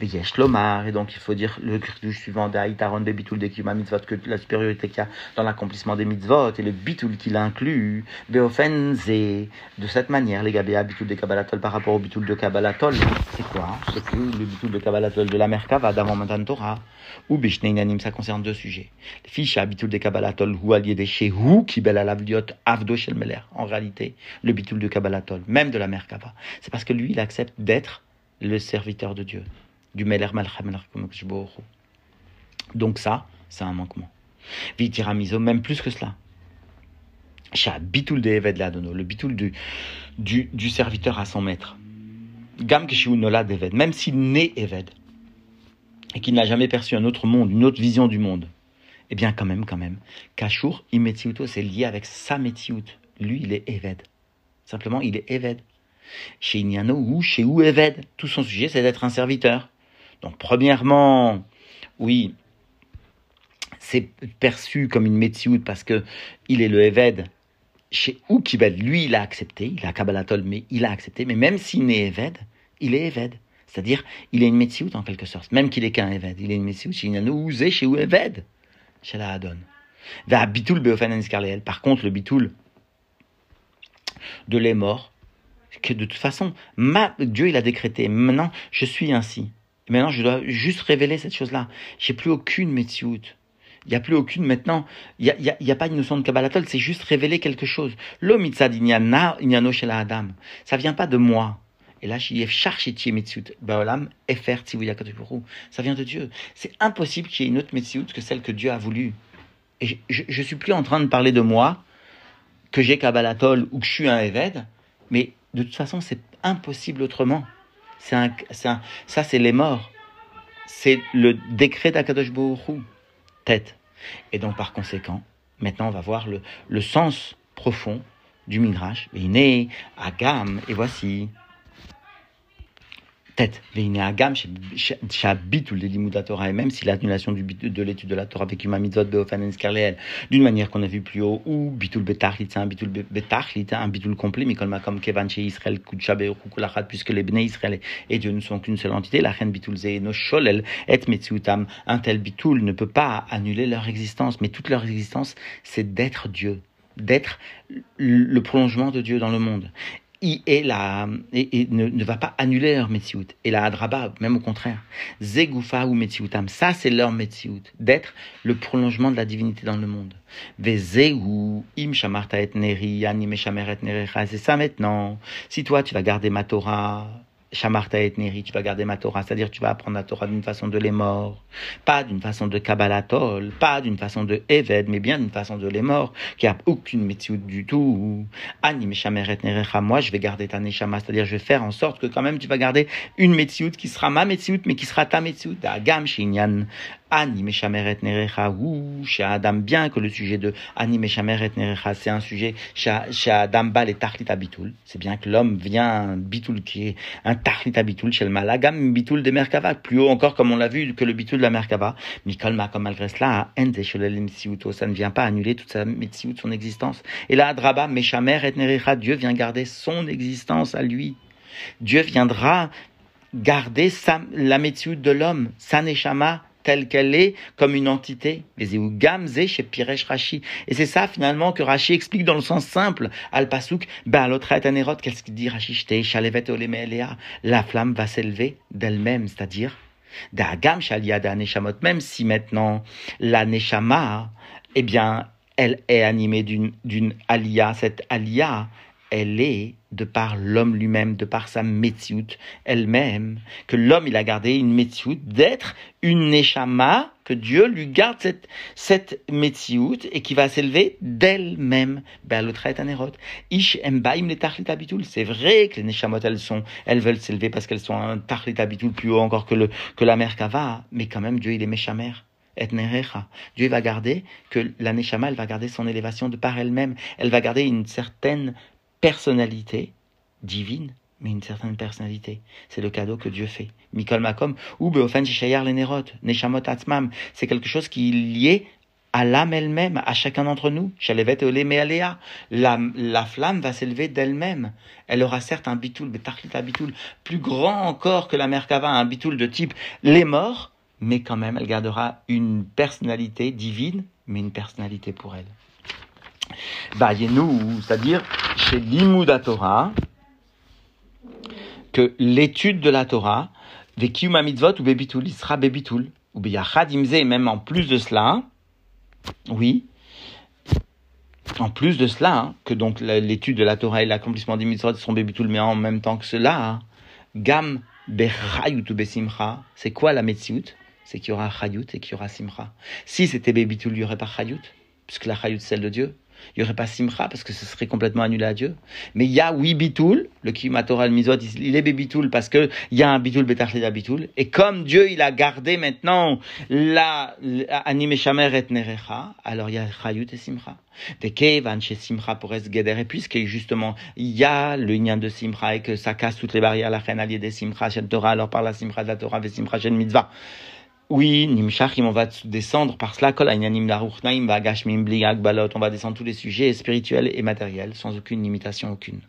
Veyesh lomar, et donc il faut dire le du suivant d'Aïtaron de bitul de Kima mitzvot, que la supériorité qu'il y a dans l'accomplissement des mitzvot, et le bitul qu'il inclut, Beofen de cette manière, les gabéa bitul de Kabbalatol par rapport au bitul de Kabbalatol, c'est quoi C'est que le bitul de Kabbalatol de la Merkava d'avant Matan Torah, ou Bishneinanim, ça concerne deux sujets. Les fiches bitul de Kabbalatol, ou allié des Shehu, qui bel à Avdo Shel Meler. En réalité, le bitul de Kabbalatol, même de la Merkava, c'est parce que lui, il accepte d'être le serviteur de Dieu du Meler Donc ça, c'est un manquement. Vitiramiso, même plus que cela. Bitul de Eved le bitul du, du, serviteur à son maître. Gam nola d'Eved, même s'il naît Eved, et qu'il n'a jamais perçu un autre monde, une autre vision du monde, eh bien quand même, quand même, Kashur imetiuto, c'est lié avec sa metiout. Lui, il est Eved. Simplement, il est Eved. Chez Inyano ou chez où Eved, tout son sujet, c'est d'être un serviteur. Donc, premièrement, oui, c'est perçu comme une Metsiout parce que il est le Eved chez Oukibel. Lui, il a accepté, il a Kabbalatol, mais il a accepté. Mais même s'il n'est Eved, il est Eved. C'est-à-dire, il est une Metsiout en quelque sorte. Même qu'il est qu'un Eved. Il est une Metsiout chez Ouzé, chez Eved. Chez la Adon. Bitul Par contre, le Bitoul de les morts, que de toute façon, Dieu, il a décrété. Maintenant, je suis ainsi maintenant, je dois juste révéler cette chose-là. J'ai plus aucune Metsiout. Il n'y a plus aucune maintenant. Il n'y a, pas une notion de Kabbalatol, c'est juste révéler quelque chose. L'homme inyano chez la Adam. Ça vient pas de moi. Et là. Baolam, Efer Ça vient de Dieu. C'est impossible qu'il y ait une autre Metsiout que celle que Dieu a voulu. Et je, ne suis plus en train de parler de moi, que j'ai Kabbalatol ou que je suis un Eved, mais de toute façon, c'est impossible autrement. Un, un, ça, c'est les morts. C'est le décret d'Akadosh Bohru, tête. Et donc, par conséquent, maintenant, on va voir le, le sens profond du Midrash. Agam, et voici tête. Et même si l'annulation de l'étude de la Torah avec une mitzvot beofanen d'une manière qu'on a vu plus haut, ou bitul betachlit, c'est un bitul betachlit, un bitul complet, mais comme kevan chez Israël kudsha beochukulachat, puisque les bnei Israël et Dieu ne sont qu'une seule entité, la reine bitul no sholel et metziutam, un tel bitul ne peut pas annuler leur existence, mais toute leur existence, c'est d'être Dieu d'être le prolongement de Dieu dans le monde et, la, et, ne, ne, va pas annuler leur Metsiout. Et la Hadraba, même au contraire. Zegoufa ou Metsioutam, ça c'est leur Metsiout, d'être le prolongement de la divinité dans le monde. Vezeu im shamarta et neri, anime et nerecha, c'est ça maintenant. Si toi tu vas garder ma Torah, Shamarta et Neri, tu vas garder ma Torah, c'est-à-dire tu vas apprendre la Torah d'une façon de les morts, pas d'une façon de Kabbalatol, pas d'une façon de Eved, mais bien d'une façon de les morts, qui a aucune métier du tout. Ani Meshameret Nerecha, moi je vais garder ta Neshama, c'est-à-dire je vais faire en sorte que quand même tu vas garder une métiout qui sera ma métiout, mais qui sera ta métiout. Agam Shinyan, Chez Adam, bien que le sujet de Ani Meshameret Nerecha, c'est un sujet chez Adam Bal et Tarlit Abitul. C'est bien que l'homme vient Bitul qui est un Tarlit Abitul chez le Malagam, Bitul de Merkava, plus haut encore comme on l'a vu que le Bitul de la Merkava. Mikolma, comme malgré cela, Ende ça ne vient pas annuler toute sa Metsiout, son existence. Et là, Draba, Meshameret Nerecha, Dieu vient garder son existence à lui. Dieu viendra garder sa, la Metsiout de l'homme, sa Neshama, telle qu'elle est, comme une entité. Gamze chez Rashi. Et c'est ça, finalement, que Rashi explique dans le sens simple. Al Pasuk, Anerot, qu'est-ce qu'il dit Rashi? La flamme va s'élever d'elle-même, c'est-à-dire, même si maintenant, la Neshama, eh bien, elle est animée d'une alia, cette alia, elle est de par l'homme lui-même, de par sa métiout elle-même, que l'homme il a gardé une métiout d'être une neshama, que Dieu lui garde cette, cette et qui va s'élever d'elle-même. Ish C'est vrai que les neshamot elles sont, elles veulent s'élever parce qu'elles sont un tachlit plus haut encore que le, que la mer kava, mais quand même Dieu il est méchamer. Et Dieu va garder que la Neshama, elle va garder son élévation de par elle-même. Elle va garder une certaine personnalité divine, mais une certaine personnalité. C'est le cadeau que Dieu fait. Mikol Makom, ou Beofen Shishayar Lenerot, Neshamot Atzmam, c'est quelque chose qui est lié à l'âme elle-même, à chacun d'entre nous. Shalevet Mealea. La, la flamme va s'élever d'elle-même. Elle aura certes un bitoul, un bitoul, plus grand encore que la Merkava, un bitoul de type les morts, mais quand même, elle gardera une personnalité divine, mais une personnalité pour elle. C'est-à-dire chez l'Imouda Torah, que l'étude de la Torah, Vekiuma mitzvot ou bebitul, il sera bebitul, ou beyachad imze, même en plus de cela, oui, en plus de cela, hein, que donc l'étude de la Torah et l'accomplissement des mitzvot sont bebitul, mais en même temps que cela, hein, gam bechayut ou besimcha, c'est quoi la metziut? C'est qu'il y aura chayut et qu'il y aura simcha. Si c'était bebitul, il n'y aurait pas chayut, puisque la chayut c'est celle de Dieu il n'y aurait pas simcha parce que ce serait complètement annulé à Dieu. Mais il y a oui bitoul, le kimatora al mizot, il est bitoul parce que il y a un bitoul betachleda bitoul. Et comme Dieu il a gardé maintenant la anime shamer et nerecha, alors il y a chayut et simcha. Des kevan chez simcha pour es geder et puisque justement il y a le lien de simcha et que ça casse toutes les barrières la reine alliée des simcha chez Torah alors par la simcha de la Torah ve simcha chez mitzvah. Oui, Nimshachim, on va descendre par cela, on va descendre tous les sujets spirituels et matériels sans aucune limitation aucune.